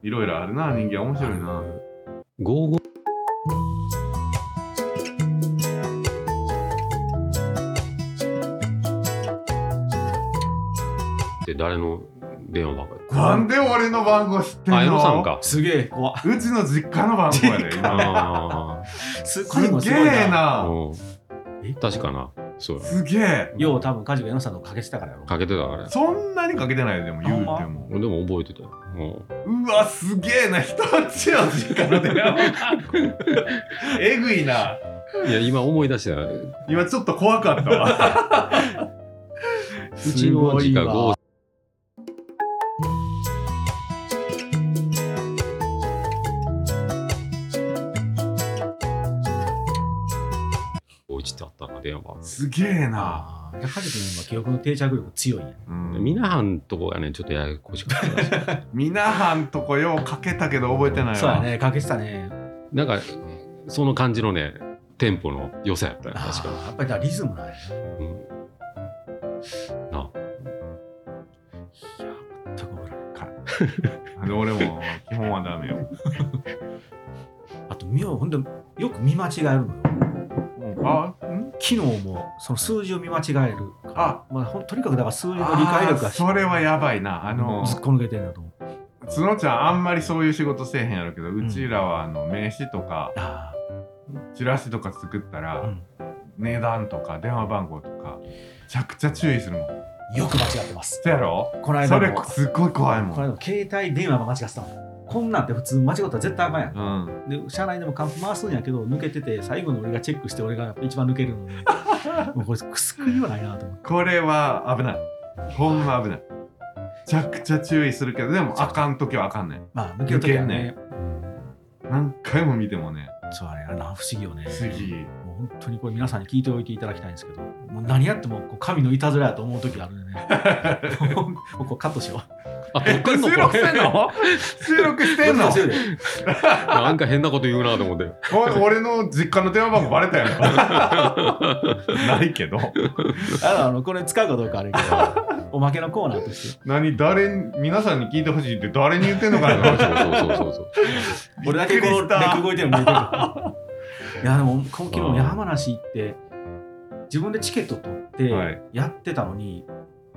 S2: いろいろあるな人間面白いな。
S3: ゴーゴーって誰の電話番号？や
S2: なんで俺の番号知ってんの？
S3: あ、江野さんか。
S1: すげえ。怖っ。
S2: うちの実家の番号やで今。
S3: あ
S1: す
S2: すげえ
S3: あ。
S2: な。
S3: うん。
S1: え？
S3: 確かな。そうや。
S2: すげえ。
S1: よう多分カジが江野さんのかけてたからやろ。
S3: かけてたから。
S2: そんなにかけてないよでも言うても。
S3: 俺でも覚えてたよ。う。
S2: わすげえな。人んちの実家の電話番号えぐいな。い
S3: や、今思い出した。
S2: 今ちょっと怖かったわ。
S3: うちの実家ゴ
S2: すげえな。
S1: ああカジ君今記憶の定着力強いんや。
S2: うん。
S3: みなはんとこがね、ちょっとややこしかった。
S2: みなはんとこようかけたけど覚えてないわ。
S1: そうやねかけてたね。
S3: なんか、その感じのね、テンポの良さやったよ、確か
S1: あーやっぱりだリズムなんやね。
S3: に。うん。な。あ
S1: いや全く覚えられない
S2: で俺も基本はダメよ。
S1: あと見ようほんでよく見間違えるのよ。
S2: あん
S1: 昨日もその数字を見間違える
S2: あ。
S1: まあ、とにかくだから数字の理解力が
S2: それはやばいな。あの
S1: ずっこ抜けてるんだと思う。
S2: 角ちゃんあんまりそういう仕事せえへんやろうけど、うちらはあの名刺とか
S1: あ
S2: チラシとか作った
S1: あ、
S2: ら、
S1: うん、
S2: 値段とか電話番号とかめちゃくちゃ注意するもん。
S1: よく間違ってます。
S2: そやろ？
S1: この間
S2: そ
S1: も
S2: れすっごい怖いもん。
S1: この間も携帯電話が間違ってたのこんなんて普通間違ったら絶対あかんやん。
S2: うん。
S1: で車内でもカンプ回すんやけど抜けてて最後の俺がチェックして俺が一番抜けるので もうこれ救いはないなと思って。
S2: これは危ない。ほんま危ない。めちゃくちゃ注意するけどでもあかん時はあかんねん。
S1: まあ抜けるときはね。
S2: 何回も見てもね。
S1: そうあれあれな不思議よね。
S2: 不思議。
S1: もう本当にこれ皆さんに聞いておいていただきたいんですけどもう何やってもこう神のいたずらやと思う時あるんでね。もうこうカットしよう
S3: あ、撮ってんの
S2: 収録してんの？収録してんの？
S1: 録画してるで
S3: なんか変なこと言うなと思って。
S2: お俺の実家の電話番号バレたやん ないけど。
S1: あのあのこれ使うかどうかあるけどおまけのコーナーとして。
S2: 何誰に皆さんに聞いてほしいって誰に言ってんのかな
S3: そうそうそうそう。
S1: 俺だけこう動いてるの見えてるいやでも今期も山梨行って自分でチケット取って
S2: はい。
S1: やってたのに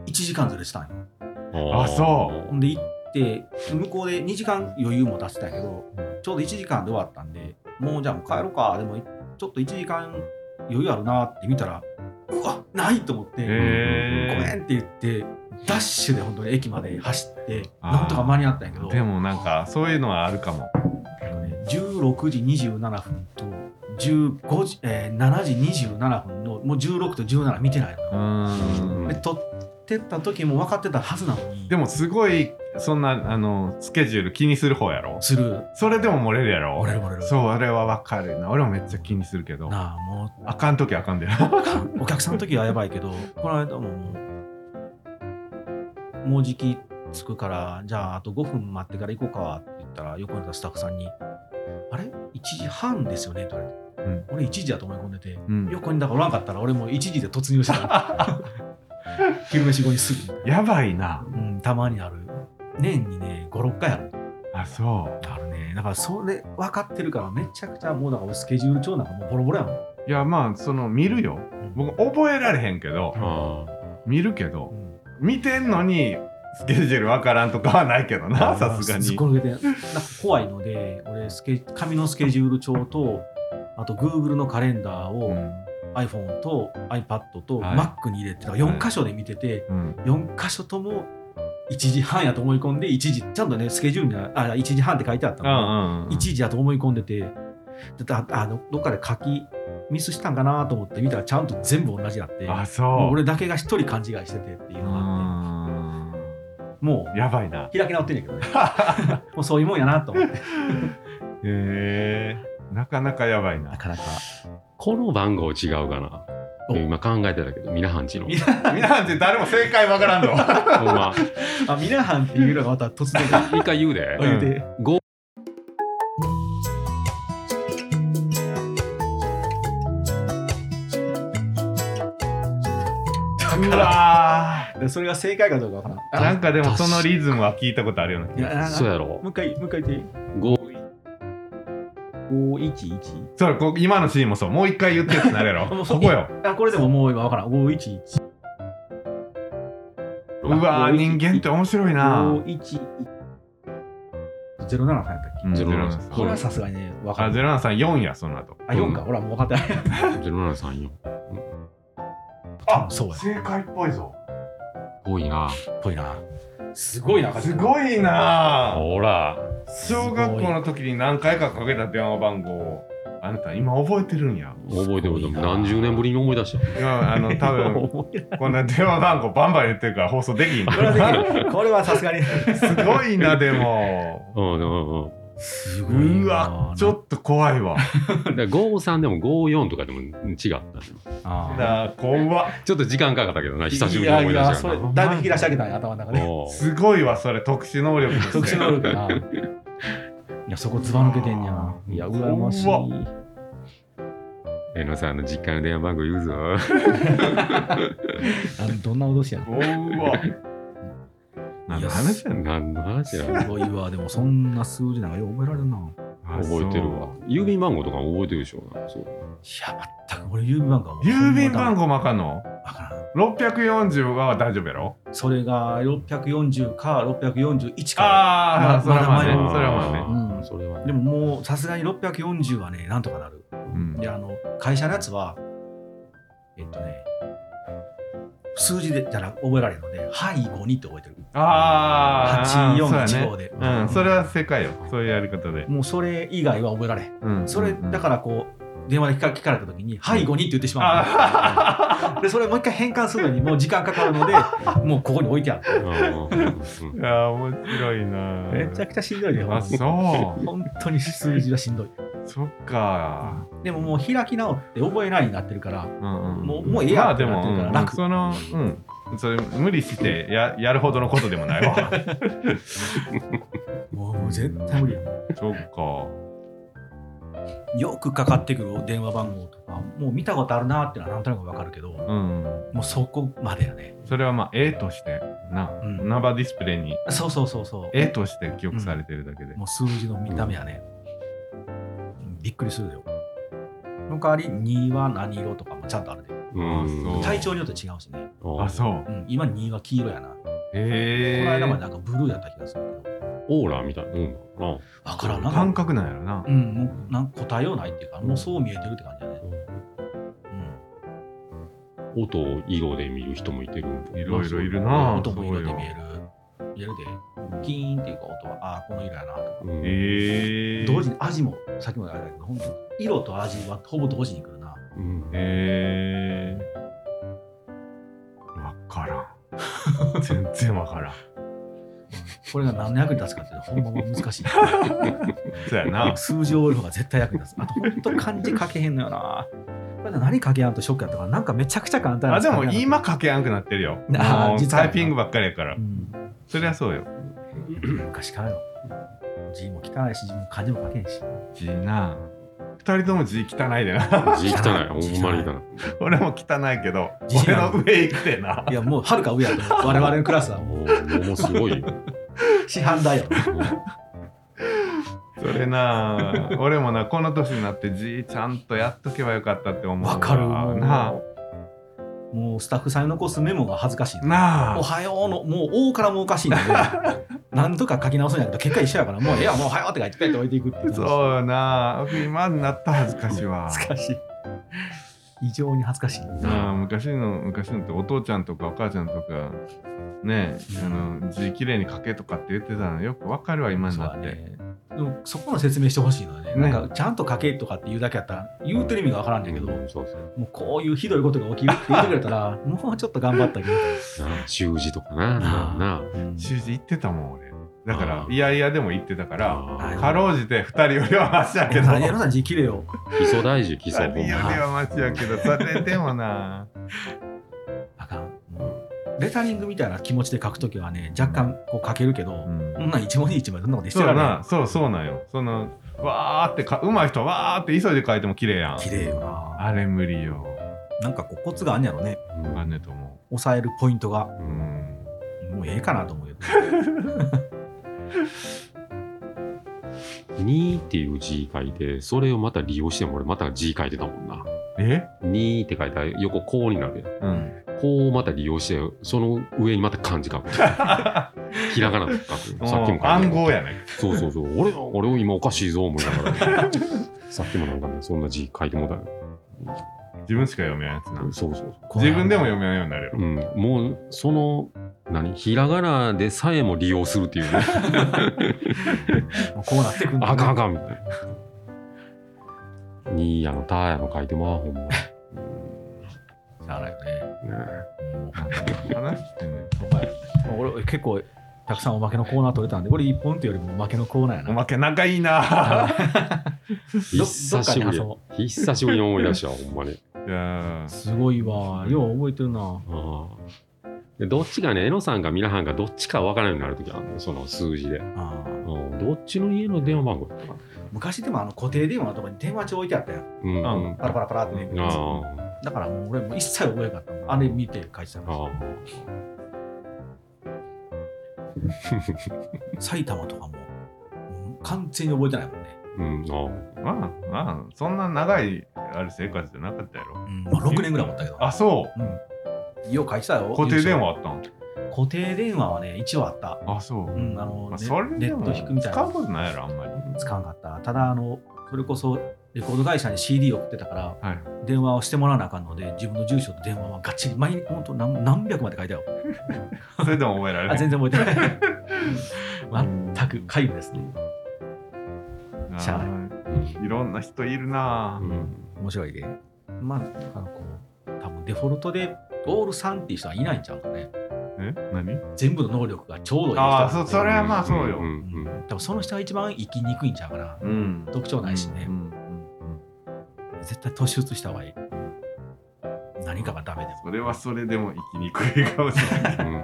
S1: 1時間ずれしたんよ
S2: あそ
S1: ほんで行って向こうで2時間余裕も出してたけどちょうど1時間で終わったんでもうじゃあもう帰ろうか。でもちょっと1時間余裕あるなって見たらうわないと思って、
S2: へ
S1: ごめんって言ってダッシュで本当に駅まで走ってなんとか間に合ったんやけど。
S2: でもなんかそういうのはあるかも。
S1: あのね16時27分と15時、えー7時27分のもう16と17見てないので撮ってた時も分かってたはずなのに。
S2: でもすごいそんなあのスケジュール気にする方やろ？
S1: する。
S2: それでも漏れるやろ？
S1: 漏れる漏れる。
S2: そうあれはわかるな。俺もめっちゃ気にするけど。
S1: なあもう。
S2: あかん時あかんで。
S1: お客さんの時はやばいけどこの間ももうもうじき着くからじゃああと5分待ってから行こうかって言ったら横にいたスタッフさんに「あれ ?1 時半ですよね？と言われて。
S2: うん。
S1: 俺1時だと思い込んでて、
S2: うん。
S1: 横にだからおらんかったら俺もう1時で突入してた。昼飯後にすぐ。
S2: やばいな
S1: うん、たまにある。年にね、5、6回ある。
S2: あそ
S1: あるね。だからそれ分かってるからめちゃくちゃもうだから俺スケジュール帳なんかもうボロボロやもん。
S2: ういやまあその見るよ僕覚えられへんけど
S3: あ
S2: 見るけど
S1: うん
S2: 見てんのにスケジュールわからんとかはないけどなさすがに
S1: なんか怖いので、俺スケ、紙のスケジュール帳と、あと Google のカレンダーを、
S2: うん
S1: iPhone と iPad と
S2: はい。
S1: Mac に入れて、だから4箇所で見てて、
S2: うん。
S1: 4箇所とも1時半やと思い込んで、1時、ちゃんとね、スケジュールには、あ、1時半って書いてあった
S2: うん
S1: の、
S2: うん
S1: 1時やと思い込んでて、だってああのどっかで書きミスしたんかなと思って見たらちゃんと全部同じやって、
S2: あ
S1: も
S2: そう。う
S1: 俺だけが一人勘違いしててっていうのがあって、も
S2: うん。やばいな
S1: う開き直ってんねんけどね。もうそういうもんやなと思って。
S2: へえなかなかやばいな。
S1: なかなか。
S3: この番号違うかな？
S1: お。
S3: 今考えてたけど、皆んちの。
S1: み
S2: 皆さんって誰も正解わからんの？
S3: ほんま。
S1: あ、ミナハンっていうのがまた突然。
S3: 一回言うで。
S1: 言うて、
S3: ご。
S2: うわ
S1: でそれが正解かどうかわからん。
S2: ーなんかでもそのリズムは聞いたことあるような気が
S1: いやあ
S3: そうやろ。
S1: もう一回、もう一回言って。
S3: ご
S1: 511?
S2: それこう今のシーンもそうもう一回言ってってなるやろ
S1: もう
S2: ここよ
S1: あ、これでももう今わからん。511。
S2: うわー人間って面白いな
S1: 511。07さんやったっけ、
S2: うん
S3: ゼロ七
S2: 07
S1: これはさすがにね、わか
S2: あ
S1: る。
S2: 0734やその後
S1: あ、4か。ほら、もう分かってない。
S3: 0734。
S2: あ
S1: そうや。
S2: 正解っぽいぞ
S3: 多いな。
S1: ぽいな。すごいな、
S2: すごいな。
S3: ほら。
S2: 小学校の時に何回かかけた電話番号を。あなた今覚えてるんや。
S3: 覚えてる何十年ぶりに思い出した。
S2: 今あの多分 こんな電話番号バンバン言ってるから放送できん。
S1: これはできるこれはさすがに。
S2: すごいなでも。
S3: うんうんうん。
S1: す
S2: うわちょっと怖いわ
S3: で53でも54とかでも違ったね。
S1: あ
S2: あ怖っ
S3: ちょっと時間かかったけどな、久しぶりに思い出
S1: いやいや、
S3: したよ
S1: それ、だいぶ引き出し上げたんや、頭の中で。
S2: すごいわそれ特殊能力
S1: 特殊能力 な。いや、そこずば抜けてんや。いや、羨ましい。
S3: えのさんの実家の電話番号言うぞ。
S1: あどんな脅しやねん
S2: うわ何の話や
S3: 何の話や
S1: すごいわ、でもそんな数字なんかよう覚えられるな。
S3: 覚えてるわ。郵便番号とかも覚えてるでしょ？そう
S1: や、全く俺、郵便番号はもう
S2: 郵便番号もあかんの？
S1: わからん。
S2: 640は大丈夫やろ？
S1: それが640か641か。
S2: ああ、
S1: ま
S2: それはまあねそれはまあね
S1: うん
S3: それはね。
S1: でももうさすがに640はね、なんとかなる。
S2: うん
S1: で、あの、会社のやつは、えっとね、数字でじゃな覚えられるので、背後にって覚えてる。
S2: ああ、
S1: 8415
S2: そうや
S1: で
S2: ねうん、それは正解よ。そういうやり方で。
S1: もうそれ以外は覚えられへん。
S2: うん
S1: それ、だからこう、電話で聞か聞かれた時に、背後にって言ってしまう。で、それもう一回変換するのにもう時間かかるので、もうここに置いてある。
S2: いや、面白いな。
S1: めちゃくちゃしんどいね。
S2: あ、そ
S1: 本当に数字はしんどい。
S2: う。そっか。
S1: でももう開き直って覚えないになってるから、
S2: うんうん
S1: もうもうええやってなってるから楽
S2: その、うん。それ無理してややるほどのことでもないわ。
S1: もうもう絶対無理やも
S2: そっか。
S1: ん。よくかかってくる電話番号とか、もう見たことあるなっていうのはなんとなくわかるけど、
S2: うん。
S1: もうそこまでやね。
S2: それはまあ、絵として、な、
S1: うん
S2: ナバディスプレイに
S1: そうそうそうそう。
S2: 絵として記憶されてるだけで。
S1: もう数字の見た目やね。うんびっくりするよ。の代わり2は何色とかもちゃんとあるで。
S3: うん
S2: あ
S1: 体調によって違うしね。
S2: あ、そう。
S1: うん、今2は黄色やな。こ
S2: へえ。
S1: の間までなんかブルーやった気がするけど。
S3: オーラみたいなもんかな。
S1: わからんな。
S2: 感覚なんやろな。
S1: うん、もうなんか答えようないっていうか、もうそう見えてるって感じだね。
S3: 音を色で見る人もいてる。
S2: いろいろいる
S1: うん。
S2: な。
S1: 音も色で見える。見えるで。キーンっていうか音は、ああ、この色やなとか。
S3: うん
S2: へえ。
S1: 同時に味も、さっきもあれだけど、本当に色と味はほぼ同時に来るな。
S3: うん
S2: へえ。わからん。全然わからん。
S1: これが何の役に立つかっていうのはほんま難しい。
S2: そうやな。
S1: 数字を覚える方が絶対役に立つ。あと、本当漢字書けへんのよな。これで何書けやんとショックやったから、なんかめちゃくちゃ簡単な
S2: あ、でも今書けやんくなってるよ。
S1: あー
S2: もう
S1: 実は
S2: タイピングばっかりやから
S1: う。ん、
S2: そりゃそうよ。
S1: 昔からの。字も汚いし、自分漢字も書けんし。
S2: 字な二人とも字汚いでな
S3: 字汚い、ほんまに汚い。
S2: 俺も汚いけど
S1: 字
S2: 俺の上行くてない
S1: や、もうはるか上やと。我々のクラスはもう
S3: もうすごいよ。
S1: 市販だよ。
S2: それな俺もなこの年になって字ちゃんとやっとけばよかったって思う
S1: わかる。
S2: な
S1: もうスタッフさんに残すメモが恥ずかしい。おはようの、もう大からもおかしいんで、何とか書き直すんやけど、結果一緒やから、もうええや、もうおはようって書いて、ペッて置いていくっていう。
S2: そうよな今になったら恥ずかしいわ
S1: 恥ずかしい。異常に恥ずかしい。
S2: なあ昔の昔のってお父ちゃんとかお母ちゃんとかねあの字きれいに書けとかって言ってたのよくわかるわ今になって。
S1: でもそこの説明してほしいのはね
S2: ね。
S1: なんかちゃんと書けとかって言うだけやったら言うてる意味がわからんねんけど、
S3: うんそうそう。
S1: もうこういうひどいことが起きるって言ってくれたら もうちょっと頑張ったけど、
S3: な習字とかな。なな
S1: うん
S2: 習字行ってたもん俺。だか
S3: あ
S2: ら
S3: ー。
S2: いやいやでも行ってたから
S1: はい
S2: かろうじて2人よりはマシやけど。
S1: 何やろな字きれよ。
S3: 基礎大事、基礎
S2: 2人よりはマシやけどそれでもな。
S1: あかんレタリングみたいな気持ちで書くときはね若干こう書けるけど、
S2: うん。
S1: そんなん一文字一文字そんなことして
S2: そう
S1: ら
S2: そうそうなんよ。そのわーってか上手い人はわーって急いで書いても綺麗やん。
S1: 綺麗よな。
S2: あれ無理よ。
S1: なんかこうコツがあんやろね。
S3: うん
S2: わかんねえと思
S1: 抑えるポイントが。
S2: ううん。
S1: もうええかなと思うけど
S3: にっていう字書いて、それをまた利用しても俺また字書いてたもんな。
S2: え？
S3: にって書いたら横こうになるやん。
S2: うん
S3: こうまた利用して、その上にまた漢字書く。ひらがなで書く。さっきも
S2: 暗号やね
S3: そうそうそう。俺、俺を今おかしいぞ思いながら。さっきもなんかね、そんな字書いてもうたよ。
S2: 自分しか読めないやつな
S3: そうそう
S2: 自分でも読めないようになれる
S3: そう。うん。もう、その、何？ひらがなでさえも利用するっていうね。
S1: こうなってくんだ
S3: あかんあかんみたいな。にやのたやの書いてまあほんま。うん
S1: しゃあない。よね
S3: ね
S1: もう
S2: 話してね
S1: 俺結構たくさんおまけのコーナー取れたんでこれ一本っていうよりもおまけのコーナーやな。
S2: おまけ仲いいな。
S3: 久しぶり久しぶりに思い出したわほんまに。
S1: すごいわ。よう覚えてるな。
S3: でどっちがね、えのさんかミラハンかどっちか分からんようになるときあるの？その数字で。
S1: あー。
S3: うん。どっちの家の電話番号
S1: 昔でもあの固定電話のところに電話帳置いてあったよ
S3: うん。
S2: あ
S3: うん。
S1: パラパラパラってね。
S3: あ
S1: だからもう俺も一切覚えなかったもん。あれ見て書いてた。
S3: あ。
S1: の
S3: あ。
S1: 埼玉とかもうん完全に覚えてないもんね、
S3: あ。うん。あ
S2: まあまあそんな長いある生活じゃなかったやろ。
S1: うん。まあ、6年ぐらい持ったけど。
S2: あそ
S1: う。ん、よう書いてたよ
S2: う固定電話あったん？
S1: 固定電話はね一応あった。
S2: あそう、
S1: うんあの
S2: まあ、
S1: ネ
S2: それでも
S1: ネット引くみたいな。
S2: 使うことないやろあんまり。
S1: 使わなかった。ただあのそれこそレコード会社に CD 送ってたから
S2: はい。
S1: 電話をしてもらわなあかんので自分の住所と電話はがっちり毎日本当何何百まで書いたよ。
S2: それでも覚えられない
S1: あ全然覚えてない。全く皆無ですね。しゃあない。
S2: ろんな人いるなぁ、
S3: うん。
S1: 面白いで。まあだからこう多分デフォルトでオール3っていう人はいないんちゃうかね。
S2: え？何？
S1: 全部の能力がちょうどいい人
S2: ああそそれはまあそうよ、
S3: う
S2: うん。
S3: んうん。
S1: 多分その人が一番生きにくいんちゃうかな、
S2: うん。
S1: 特徴ないしね、
S2: うん
S1: 絶対突出した方がいい。何かがダメで
S2: それはそれでも生きにくいかもしれない。
S3: うん。
S1: も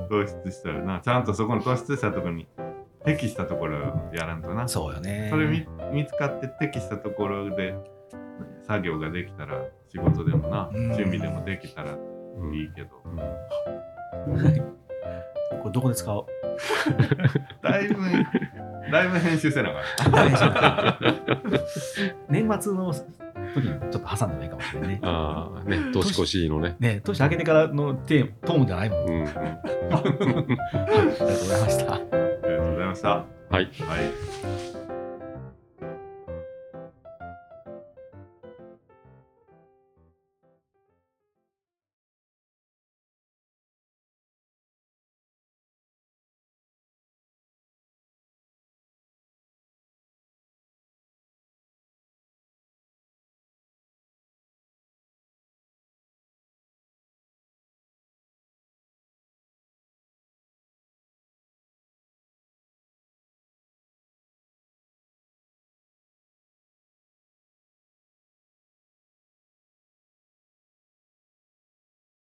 S1: もう
S2: 突出したらな。ちゃんとそこの突出したところに適したところをやらんとな。そ
S1: そうよね。
S2: れ見見つかって適したところで作業ができたら仕事でもな
S1: うん。
S2: 趣味でもできたら
S3: うん。
S2: いいけど。
S1: これどこで使おう？
S2: だいぶだいぶ編集せなあか
S1: 年末の時にちょっと挟んでもいいかもしれないね。
S3: ああ、ね、年越しのね。
S1: ね年明けてからのテートーンじゃないもん。
S3: うん うん。
S1: ありがとうございました。
S2: んありがとうございました
S3: はい。
S2: はい